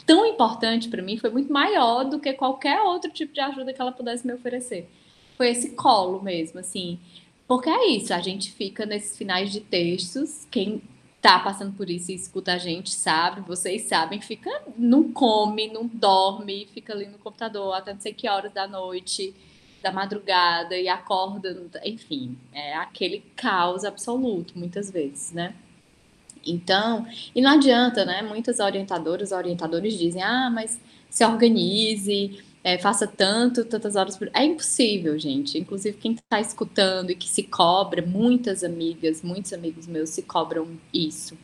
tão importante para mim, foi muito maior do que qualquer outro tipo de ajuda que ela pudesse me oferecer. Foi esse colo mesmo, assim. Porque é isso, a gente fica nesses finais de textos, quem tá passando por isso e escuta a gente, sabe, vocês sabem, fica, não come, não dorme, fica ali no computador até não sei que horas da noite, da madrugada e acorda, enfim, é aquele caos absoluto, muitas vezes, né? Então, e não adianta, né? Muitas orientadoras, orientadores dizem, ah, mas se organize, é, faça tanto, tantas horas por. É impossível, gente. Inclusive, quem está escutando e que se cobra, muitas amigas, muitos amigos meus se cobram isso.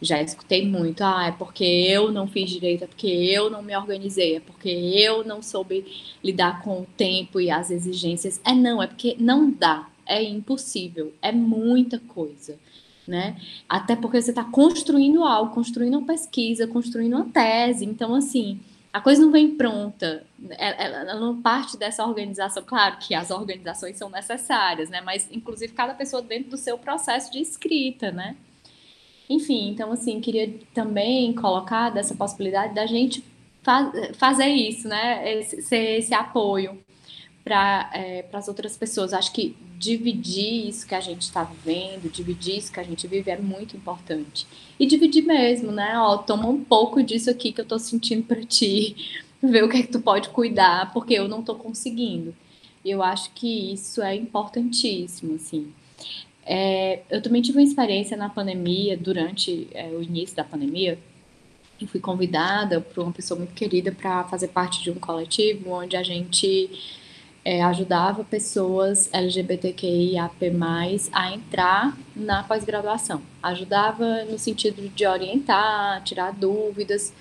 Já escutei muito, ah, é porque eu não fiz direito, é porque eu não me organizei, é porque eu não soube lidar com o tempo e as exigências. É não, é porque não dá, é impossível, é muita coisa. Né? Até porque você está construindo algo, construindo uma pesquisa, construindo uma tese. Então, assim, a coisa não vem pronta, ela, ela, não parte dessa organização. Claro que as organizações são necessárias, né? Mas, inclusive, cada pessoa dentro do seu processo de escrita, né? Enfim, então, assim, queria também colocar dessa possibilidade da gente faz, fazer isso, né? Esse, ser esse apoio para é, as outras pessoas. Acho que dividir isso que a gente está vivendo, dividir isso que a gente vive é muito importante. E dividir mesmo, né? Ó, toma um pouco disso aqui que eu estou sentindo para ti, [laughs] ver o que é que tu pode cuidar, porque eu não estou conseguindo. Eu acho que isso é importantíssimo, assim. É, eu também tive uma experiência na pandemia, durante é, o início da pandemia. Eu fui convidada por uma pessoa muito querida para fazer parte de um coletivo onde a gente é, ajudava pessoas LGBTQIAP+, a entrar na pós-graduação. Ajudava no sentido de orientar, tirar dúvidas.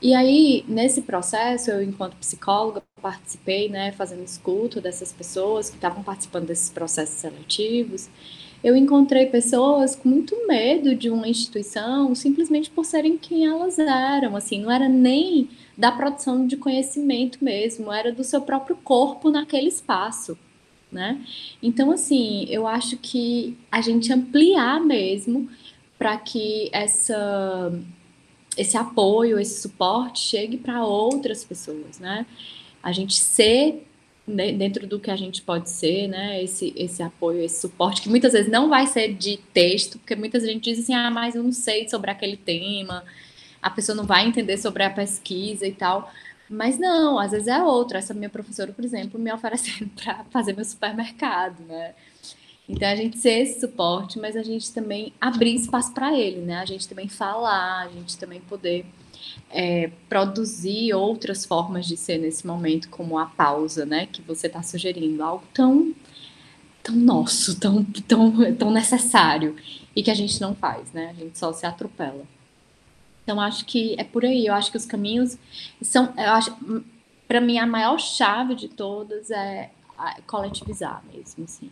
E aí, nesse processo, eu, enquanto psicóloga, participei, né, fazendo escuta dessas pessoas que estavam participando desses processos seletivos eu encontrei pessoas com muito medo de uma instituição simplesmente por serem quem elas eram, assim, não era nem da produção de conhecimento mesmo, era do seu próprio corpo naquele espaço, né? Então, assim, eu acho que a gente ampliar mesmo para que essa esse apoio, esse suporte chegue para outras pessoas, né? A gente ser dentro do que a gente pode ser, né? Esse, esse apoio, esse suporte, que muitas vezes não vai ser de texto, porque muitas gente diz assim, ah, mas eu não sei sobre aquele tema, a pessoa não vai entender sobre a pesquisa e tal. Mas não, às vezes é outra. Essa minha professora, por exemplo, me oferecendo [laughs] para fazer meu supermercado, né? Então a gente ser esse suporte, mas a gente também abrir espaço para ele, né? A gente também falar, a gente também poder é, produzir outras formas de ser nesse momento, como a pausa, né? Que você está sugerindo, algo tão, tão nosso, tão, tão, tão necessário, e que a gente não faz, né? A gente só se atropela. Então, acho que é por aí. Eu acho que os caminhos são. Eu acho, para mim, a maior chave de todas é coletivizar mesmo, assim.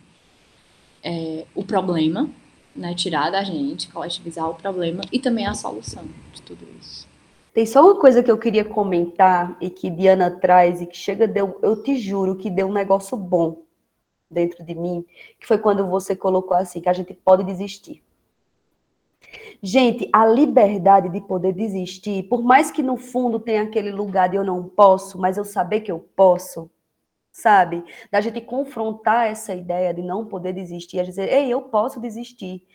É, o problema, né? Tirar da gente, coletivizar o problema e também a solução de tudo isso. Tem só uma coisa que eu queria comentar e que Diana traz e que chega, deu, eu te juro que deu um negócio bom dentro de mim, que foi quando você colocou assim, que a gente pode desistir. Gente, a liberdade de poder desistir, por mais que no fundo tenha aquele lugar de eu não posso, mas eu saber que eu posso, sabe? Da gente confrontar essa ideia de não poder desistir, a dizer, ei, eu posso desistir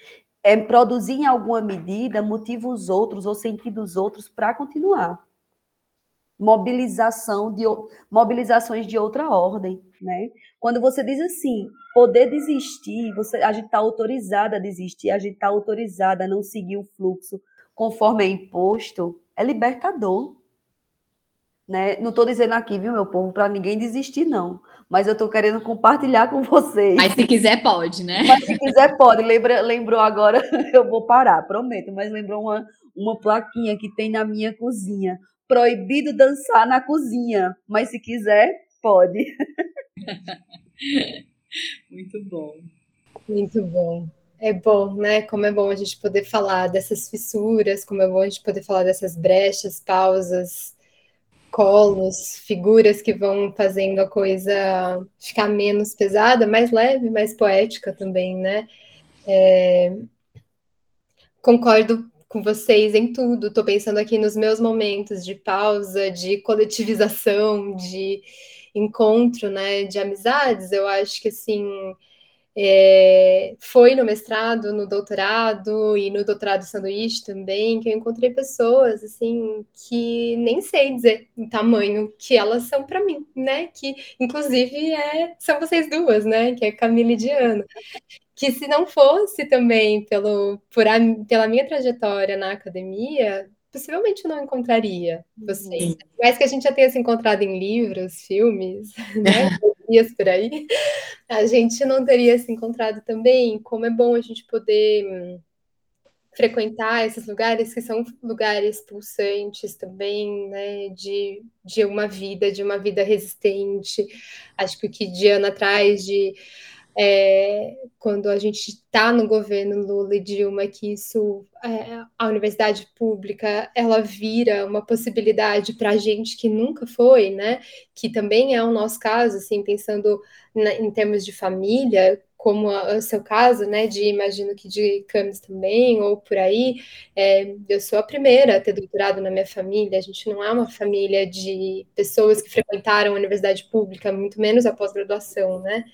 é, produzir em alguma medida motiva os outros ou sentido os outros para continuar. Mobilização de mobilizações de outra ordem, né? Quando você diz assim, poder desistir, você, a gente está autorizada a desistir, a gente está autorizada a não seguir o fluxo conforme é imposto, é libertador. Né? Não estou dizendo aqui, viu, meu povo, para ninguém desistir, não mas eu estou querendo compartilhar com vocês. Mas se quiser, pode, né? Mas se quiser, pode. Lembra, lembrou agora, [laughs] eu vou parar, prometo, mas lembrou uma, uma plaquinha que tem na minha cozinha. Proibido dançar na cozinha, mas se quiser, pode. [laughs] Muito bom. Muito bom. É bom, né? Como é bom a gente poder falar dessas fissuras, como é bom a gente poder falar dessas brechas, pausas, colos, figuras que vão fazendo a coisa ficar menos pesada, mais leve, mais poética também, né? É... Concordo com vocês em tudo. Estou pensando aqui nos meus momentos de pausa, de coletivização, de encontro, né, de amizades. Eu acho que assim é, foi no mestrado, no doutorado e no doutorado sanduíche também, que eu encontrei pessoas assim que nem sei dizer o tamanho que elas são para mim, né? Que inclusive é, são vocês duas, né? Que é Camila e Diana. Que se não fosse também pelo, por a, pela minha trajetória na academia, possivelmente eu não encontraria vocês. Mas que a gente já tenha se encontrado em livros, filmes, [laughs] né? Por aí, [laughs] a gente não teria se encontrado também. Como é bom a gente poder hum, frequentar esses lugares que são lugares pulsantes também, né, de, de uma vida, de uma vida resistente. Acho que o que Diana traz de é, quando a gente está no governo Lula e Dilma, que isso, é, a universidade pública, ela vira uma possibilidade para a gente que nunca foi, né? Que também é o nosso caso, assim, pensando na, em termos de família, como o seu caso, né? De imagino que de Camis também, ou por aí. É, eu sou a primeira a ter doutorado na minha família. A gente não é uma família de pessoas que frequentaram a universidade pública, muito menos a pós-graduação, né?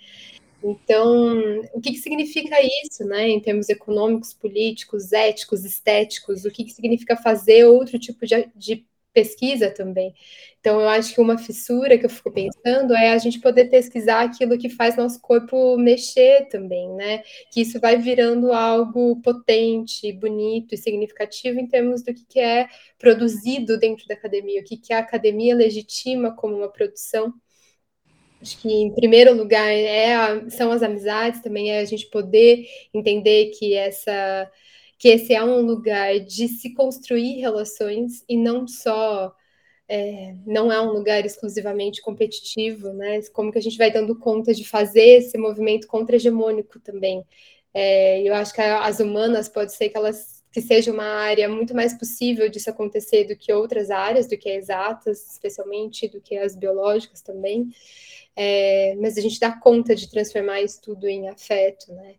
Então, o que, que significa isso, né, em termos econômicos, políticos, éticos, estéticos? O que, que significa fazer outro tipo de, de pesquisa também. Então, eu acho que uma fissura que eu fico pensando é a gente poder pesquisar aquilo que faz nosso corpo mexer também, né? Que isso vai virando algo potente, bonito e significativo em termos do que é produzido dentro da academia, o que a academia legitima como uma produção. Acho que, em primeiro lugar, é a, são as amizades, também é a gente poder entender que essa que esse é um lugar de se construir relações e não só é, não é um lugar exclusivamente competitivo, né? Como que a gente vai dando conta de fazer esse movimento contra-hegemônico também. É, eu acho que as humanas pode ser que elas que seja uma área muito mais possível disso acontecer do que outras áreas, do que as exatas, especialmente, do que as biológicas também. É, mas a gente dá conta de transformar isso tudo em afeto, né?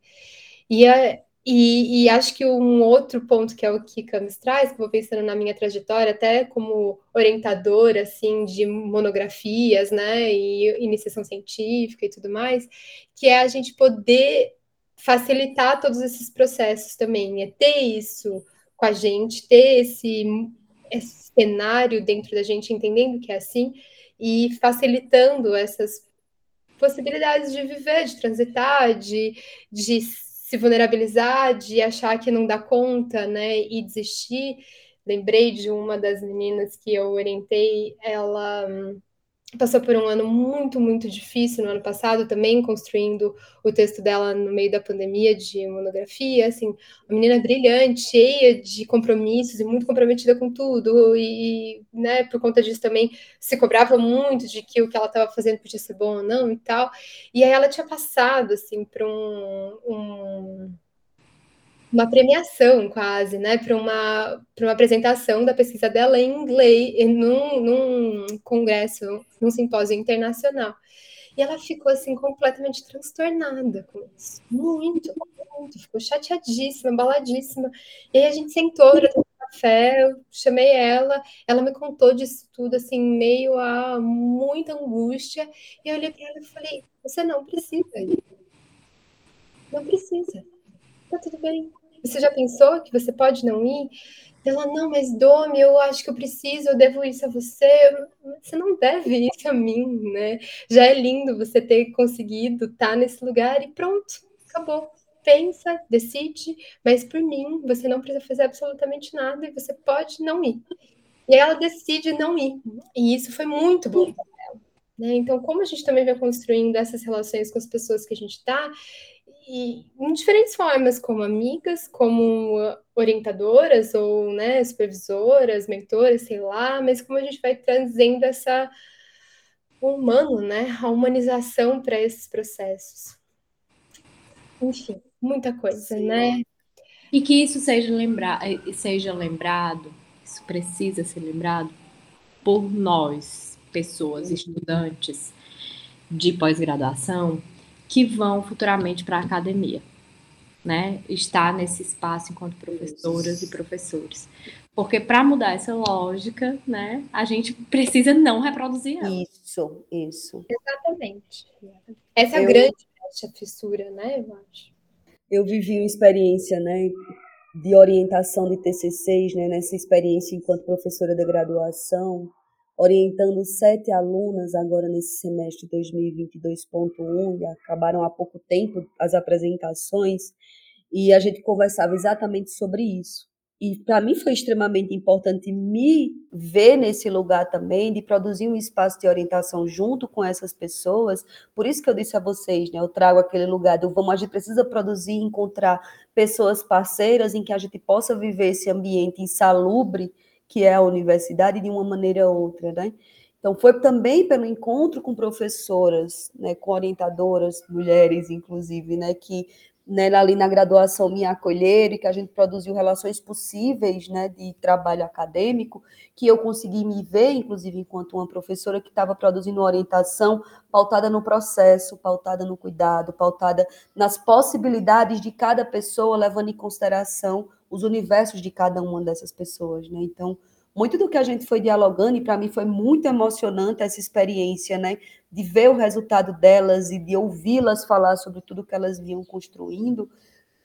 E a, e, e, acho que um outro ponto que é o que Camus traz, que vou pensando na minha trajetória, até como orientadora assim de monografias, né, e iniciação científica e tudo mais, que é a gente poder facilitar todos esses processos também, é ter isso com a gente, ter esse, esse cenário dentro da gente, entendendo que é assim, e facilitando essas possibilidades de viver, de transitar, de, de se vulnerabilizar, de achar que não dá conta, né, e desistir. Lembrei de uma das meninas que eu orientei, ela hum, passou por um ano muito, muito difícil no ano passado, também construindo o texto dela no meio da pandemia de monografia, assim, uma menina brilhante, cheia de compromissos e muito comprometida com tudo, e, né, por conta disso também se cobrava muito de que o que ela estava fazendo podia ser bom ou não e tal, e aí ela tinha passado, assim, para um, um uma premiação quase, né, para uma, uma apresentação da pesquisa dela em inglês, num, num congresso, num simpósio internacional. E ela ficou assim completamente transtornada com isso. Muito, muito. Ficou chateadíssima, embaladíssima. E aí a gente sentou para tomar café, eu chamei ela, ela me contou disso tudo, assim, meio a muita angústia. E eu olhei para ela e falei: Você não precisa. Não precisa. Tá tudo bem. Você já pensou que você pode não ir? Ela, não, mas Domi, eu acho que eu preciso, eu devo isso a você. Você não deve isso a mim, né? Já é lindo você ter conseguido estar tá nesse lugar e pronto, acabou. Pensa, decide, mas por mim, você não precisa fazer absolutamente nada e você pode não ir. E ela decide não ir. E isso foi muito bom para ela. Né? Então, como a gente também vai construindo essas relações com as pessoas que a gente está, e em diferentes formas, como amigas, como orientadoras ou né, supervisoras, mentoras, sei lá, mas como a gente vai trazendo essa humano, né, a humanização para esses processos. Enfim, muita coisa, Sim. né? E que isso seja, lembra seja lembrado, isso precisa ser lembrado por nós, pessoas, estudantes de pós-graduação, que vão futuramente para a academia, né? Estar nesse espaço enquanto professoras e professores. Porque para mudar essa lógica, né, a gente precisa não reproduzir ela. Isso, isso. Exatamente. Essa é a grande brecha, fissura, né, eu acho. Eu vivi uma experiência, né, de orientação de TCCs, né, nessa experiência enquanto professora de graduação, orientando sete alunas agora nesse semestre 2022.1 e acabaram há pouco tempo as apresentações e a gente conversava exatamente sobre isso. E para mim foi extremamente importante me ver nesse lugar também, de produzir um espaço de orientação junto com essas pessoas. Por isso que eu disse a vocês, né? Eu trago aquele lugar do vamos, a gente precisa produzir, encontrar pessoas parceiras em que a gente possa viver esse ambiente insalubre que é a universidade, de uma maneira ou outra, né? Então, foi também pelo encontro com professoras, né, com orientadoras, mulheres, inclusive, né, que né, ali na graduação me acolheram e que a gente produziu relações possíveis né, de trabalho acadêmico, que eu consegui me ver, inclusive, enquanto uma professora que estava produzindo uma orientação pautada no processo, pautada no cuidado, pautada nas possibilidades de cada pessoa, levando em consideração os universos de cada uma dessas pessoas, né? Então, muito do que a gente foi dialogando, e para mim foi muito emocionante essa experiência, né? De ver o resultado delas e de ouvi-las falar sobre tudo que elas vinham construindo,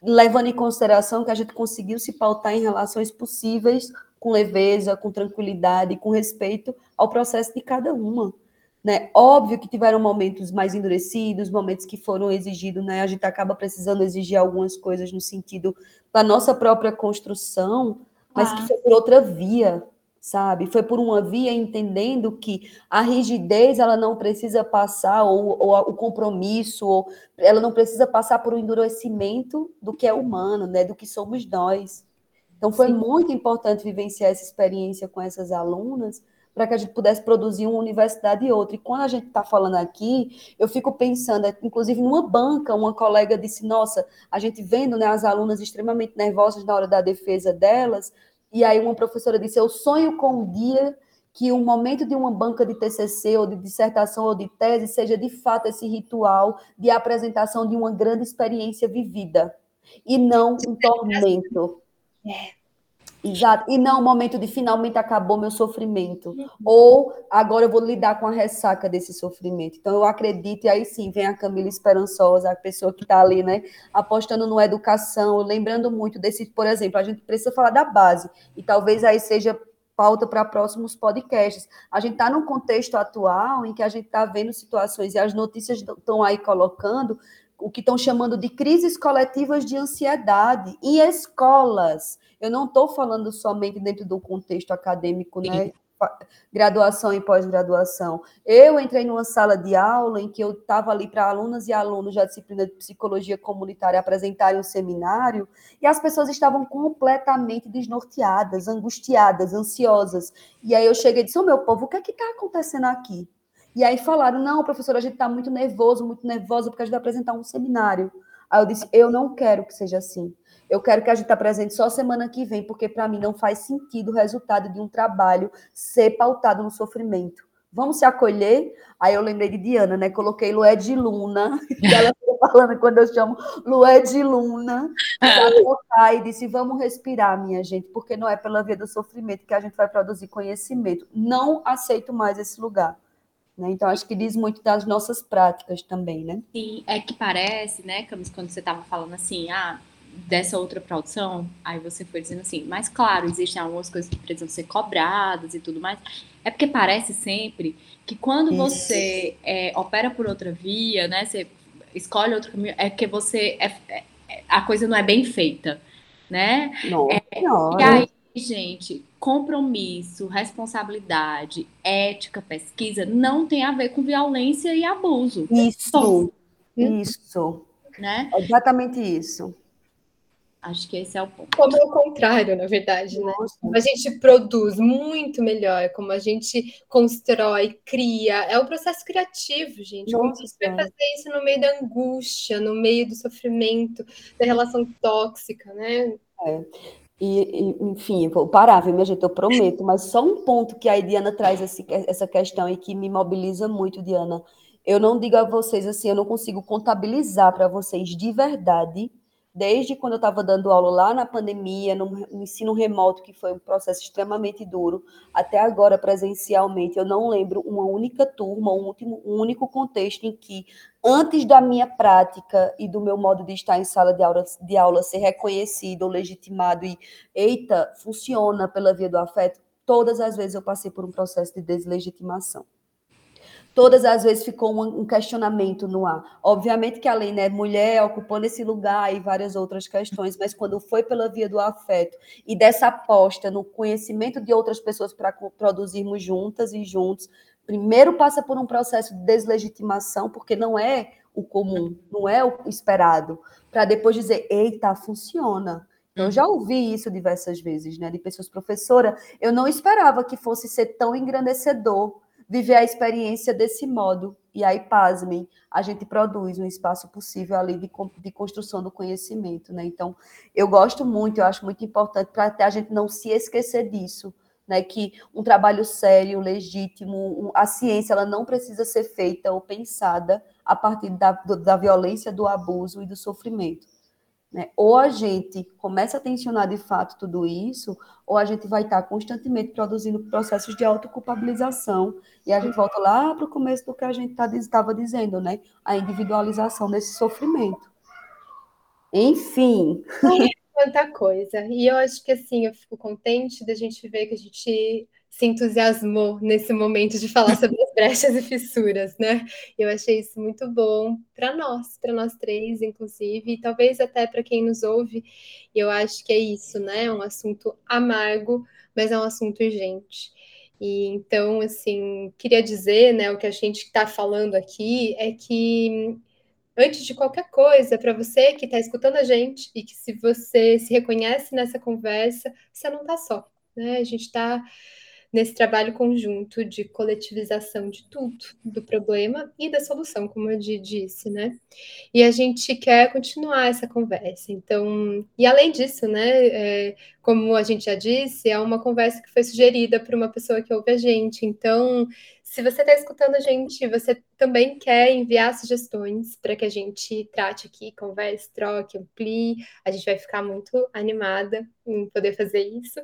levando em consideração que a gente conseguiu se pautar em relações possíveis com leveza, com tranquilidade, com respeito ao processo de cada uma. Né? Óbvio que tiveram momentos mais endurecidos, momentos que foram exigidos, né? A gente acaba precisando exigir algumas coisas no sentido da nossa própria construção, mas ah. que foi por outra via, sabe? Foi por uma via entendendo que a rigidez ela não precisa passar, ou, ou o compromisso, ou ela não precisa passar por um endurecimento do que é humano, né? Do que somos nós. Então foi Sim. muito importante vivenciar essa experiência com essas alunas, para que a gente pudesse produzir uma universidade e outra. E quando a gente está falando aqui, eu fico pensando, inclusive numa banca, uma colega disse, nossa, a gente vendo né, as alunas extremamente nervosas na hora da defesa delas, e aí uma professora disse, eu sonho com um dia que o momento de uma banca de TCC ou de dissertação ou de tese seja de fato esse ritual de apresentação de uma grande experiência vivida e não um tormento. É. Exato. E não o momento de finalmente acabou meu sofrimento. Ou agora eu vou lidar com a ressaca desse sofrimento. Então eu acredito, e aí sim vem a Camila Esperançosa, a pessoa que está ali, né, apostando no educação, lembrando muito desse, por exemplo, a gente precisa falar da base, e talvez aí seja pauta para próximos podcasts. A gente está num contexto atual em que a gente está vendo situações, e as notícias estão aí colocando o que estão chamando de crises coletivas de ansiedade em escolas. Eu não estou falando somente dentro do contexto acadêmico, né? Graduação e pós-graduação. Eu entrei numa sala de aula em que eu estava ali para alunas e alunos da disciplina de psicologia comunitária apresentarem um seminário e as pessoas estavam completamente desnorteadas, angustiadas, ansiosas. E aí eu cheguei e disse: Ô oh, meu povo, o que é que está acontecendo aqui? E aí falaram: não, professor, a gente está muito nervoso, muito nervosa, porque a gente vai apresentar um seminário. Aí eu disse: eu não quero que seja assim. Eu quero que a gente apresente só semana que vem, porque para mim não faz sentido o resultado de um trabalho ser pautado no sofrimento. Vamos se acolher? Aí eu lembrei de Diana, né? Coloquei Lué de Luna, [laughs] e ela fica falando quando eu chamo Lué de Luna, [laughs] e disse: vamos respirar, minha gente, porque não é pela via do sofrimento que a gente vai produzir conhecimento. Não aceito mais esse lugar. Né? Então, acho que diz muito das nossas práticas também, né? Sim, é que parece, né, Camis, quando você estava falando assim, ah, dessa outra produção, aí você foi dizendo assim, mas claro, existem algumas coisas que precisam ser cobradas e tudo mais. É porque parece sempre que quando Isso. você é, opera por outra via, né, você escolhe outro caminho, é que você é, é, a coisa não é bem feita, né? Não, é, não. E aí, gente, compromisso, responsabilidade, ética, pesquisa não tem a ver com violência e abuso. Isso, isso. Né? exatamente isso. Acho que esse é o ponto. Como é o contrário, na verdade, né? Como a gente produz muito melhor, como a gente constrói, cria. É o processo criativo, gente. Nossa, como você vai fazer isso no meio da angústia, no meio do sofrimento, da relação tóxica, né? É. E, enfim, vou parar, viu, minha gente? Eu prometo, mas só um ponto que a Diana traz esse, essa questão e que me mobiliza muito, Diana. Eu não digo a vocês assim, eu não consigo contabilizar para vocês de verdade desde quando eu estava dando aula lá na pandemia, no, ensino remoto, que foi um processo extremamente duro, até agora presencialmente, eu não lembro uma única turma, um, último, um único contexto em que, antes da minha prática e do meu modo de estar em sala de aula, de aula ser reconhecido legitimado e, eita, funciona pela via do afeto, todas as vezes eu passei por um processo de deslegitimação todas as vezes ficou um, questionamento no ar. Obviamente que além, né, mulher ocupando esse lugar e várias outras questões, mas quando foi pela via do afeto e dessa aposta no conhecimento de outras pessoas para produzirmos juntas e juntos, primeiro passa por um processo de deslegitimação, porque não é o comum, não é o esperado, para depois dizer, eita, funciona. Eu já ouvi isso diversas vezes, né, de pessoas, professora, eu não esperava que fosse ser tão engrandecedor viver a experiência desse modo. E aí, pasmem, a gente produz um espaço possível ali de, de construção do conhecimento, né? Então, eu gosto muito, eu acho muito importante para a gente não se esquecer disso, né? Que um trabalho sério, legítimo, a ciência, ela não precisa ser feita ou pensada a partir da, da violência, do abuso e do sofrimento. Né? Ou a gente começa a tensionar de fato tudo isso, ou a gente vai estar constantemente produzindo processos de autoculpabilização, e a gente volta lá para o começo do que a gente estava tá, dizendo, né? A individualização desse sofrimento. Enfim. [laughs] Quanta coisa. E eu acho que assim, eu fico contente da gente ver que a gente se entusiasmou nesse momento de falar sobre as brechas e fissuras, né? Eu achei isso muito bom para nós, para nós três, inclusive, e talvez até para quem nos ouve. Eu acho que é isso, né? É um assunto amargo, mas é um assunto urgente. E então, assim, queria dizer, né, o que a gente está falando aqui é que antes de qualquer coisa, para você que está escutando a gente e que se você se reconhece nessa conversa, você não está só, né? A gente está nesse trabalho conjunto de coletivização de tudo, do problema e da solução, como eu disse, né? E a gente quer continuar essa conversa. Então, e além disso, né, é, como a gente já disse, é uma conversa que foi sugerida por uma pessoa que ouve a gente. Então, se você está escutando a gente, você também quer enviar sugestões para que a gente trate aqui, converse, troque, amplie, a gente vai ficar muito animada em poder fazer isso.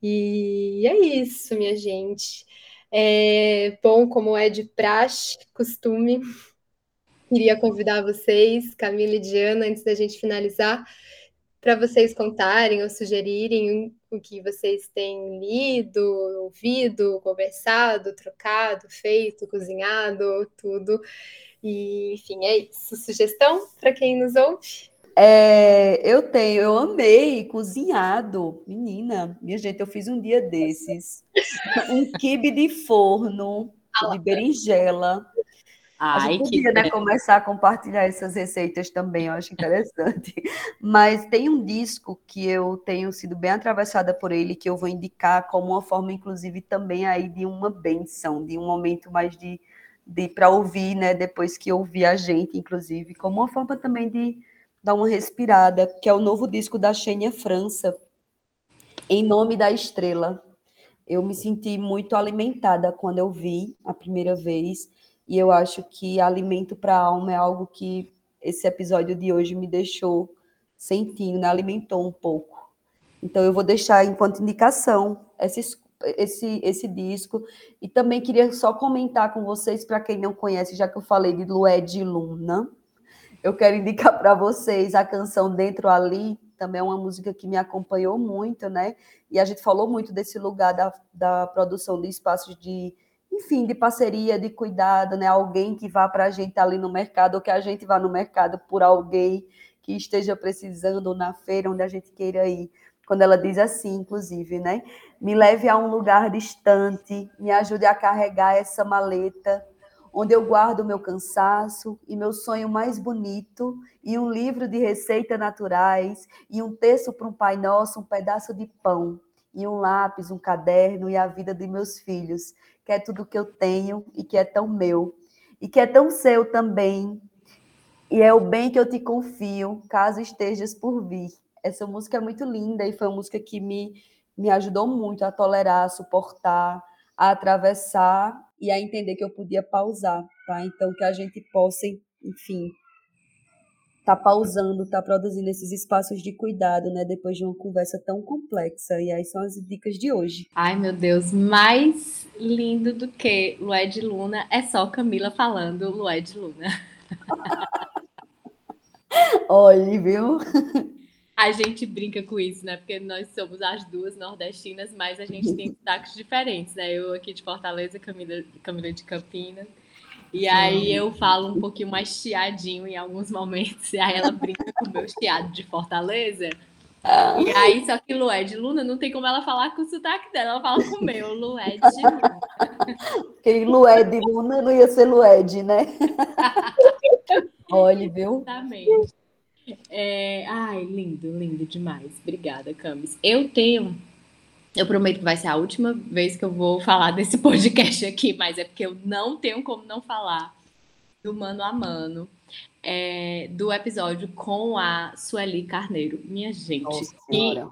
E é isso, minha gente. É, bom, como é de praxe, costume, queria convidar vocês, Camila e Diana, antes da gente finalizar, para vocês contarem ou sugerirem o que vocês têm lido, ouvido, conversado, trocado, feito, cozinhado, tudo. E, enfim, é isso. Sugestão para quem nos ouve? É, eu tenho, eu amei cozinhado. Menina, minha gente, eu fiz um dia desses. Um quibe de forno, de berinjela, Ai, a gente podia né, começar a compartilhar essas receitas também, eu acho interessante. [laughs] Mas tem um disco que eu tenho sido bem atravessada por ele, que eu vou indicar como uma forma, inclusive, também aí de uma benção, de um momento mais de, de para ouvir, né? Depois que ouvir a gente, inclusive, como uma forma também de dar uma respirada, que é o novo disco da Xênia França, Em Nome da Estrela. Eu me senti muito alimentada quando eu vi a primeira vez e eu acho que alimento para a alma é algo que esse episódio de hoje me deixou sentindo, né? alimentou um pouco. Então eu vou deixar enquanto indicação esse, esse, esse disco. E também queria só comentar com vocês, para quem não conhece, já que eu falei de Lué de Luna, eu quero indicar para vocês a canção Dentro Ali, também é uma música que me acompanhou muito, né? E a gente falou muito desse lugar da, da produção de espaços de enfim, de parceria, de cuidado, né? Alguém que vá para a gente ali no mercado, ou que a gente vá no mercado por alguém que esteja precisando, na feira, onde a gente queira ir. Quando ela diz assim, inclusive, né? Me leve a um lugar distante, me ajude a carregar essa maleta, onde eu guardo meu cansaço e meu sonho mais bonito, e um livro de receitas naturais, e um texto para um Pai Nosso, um pedaço de pão, e um lápis, um caderno e a vida de meus filhos que é tudo que eu tenho e que é tão meu, e que é tão seu também, e é o bem que eu te confio, caso estejas por vir. Essa música é muito linda e foi uma música que me, me ajudou muito a tolerar, a suportar, a atravessar e a entender que eu podia pausar, tá? Então, que a gente possa, enfim, tá pausando, tá produzindo esses espaços de cuidado, né, depois de uma conversa tão complexa. E aí são as dicas de hoje. Ai, meu Deus, mais lindo do que Lué de Luna é só Camila falando Lué de Luna. [laughs] Olha, viu? A gente brinca com isso, né? Porque nós somos as duas nordestinas, mas a gente tem destaques diferentes, né? Eu aqui de Fortaleza, Camila, Camila de Campinas. E aí eu falo um pouquinho mais chiadinho em alguns momentos, e aí ela brinca com o meu chiado de Fortaleza. Ah. E aí, só que Lué de Luna não tem como ela falar com o sotaque dela, ela fala com o meu, Lué de Luna. [laughs] Porque Lué de Luna não ia ser Lued, né? [laughs] Olha, viu? Exatamente. É... Ai, lindo, lindo demais. Obrigada, Camis. Eu tenho eu prometo que vai ser a última vez que eu vou falar desse [laughs] podcast aqui, mas é porque eu não tenho como não falar do mano a mano, é, do episódio com a Sueli Carneiro. Minha gente, Nossa, que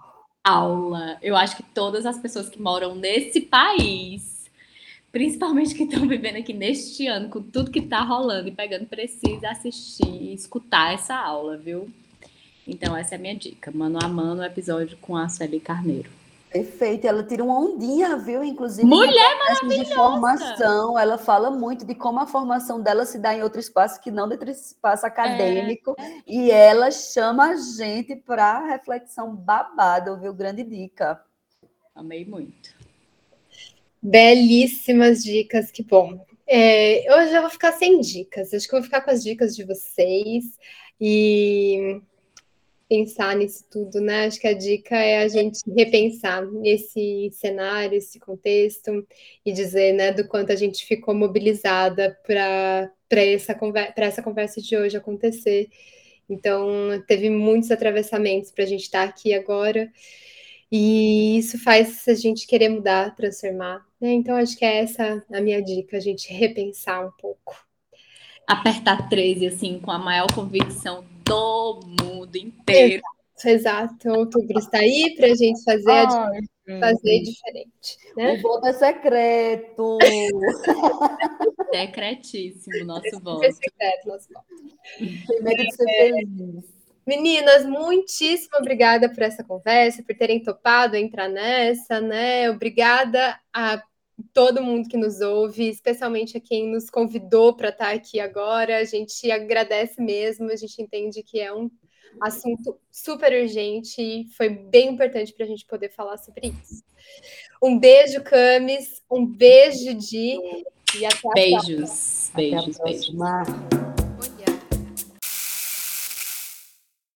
aula! Eu acho que todas as pessoas que moram nesse país, principalmente que estão vivendo aqui neste ano, com tudo que está rolando e pegando, precisa assistir e escutar essa aula, viu? Então, essa é a minha dica. Mano a mano, episódio com a Sueli Carneiro. Perfeito, ela tira uma ondinha, viu? Inclusive, Mulher maravilhosa! de formação, ela fala muito de como a formação dela se dá em outro espaço que não dentro desse espaço acadêmico, é. e ela chama a gente para reflexão babada, viu? Grande dica. Amei muito. Belíssimas dicas, que bom. É, eu já vou ficar sem dicas, acho que eu vou ficar com as dicas de vocês e pensar nisso tudo, né? Acho que a dica é a gente repensar esse cenário, esse contexto e dizer, né, do quanto a gente ficou mobilizada para essa, conver essa conversa de hoje acontecer. Então, teve muitos atravessamentos para a gente estar aqui agora. E isso faz a gente querer mudar, transformar. Né? Então, acho que é essa a minha dica, a gente repensar um pouco. Apertar 13, assim, com a maior convicção do mundo inteiro. Exato, exato. Outubro está aí para a gente fazer, a, fazer diferente. Né? O voto é secreto. [laughs] Secretíssimo nosso voto. É secreto nosso voto. Tem medo de ser feliz. Meninas, muitíssimo obrigada por essa conversa, por terem topado entrar nessa, né? Obrigada a todo mundo que nos ouve, especialmente a quem nos convidou para estar aqui agora. A gente agradece mesmo, a gente entende que é um assunto super urgente e foi bem importante para a gente poder falar sobre isso. Um beijo, Camis, um beijo, Di, e até a Beijos, próxima. beijos, beijos.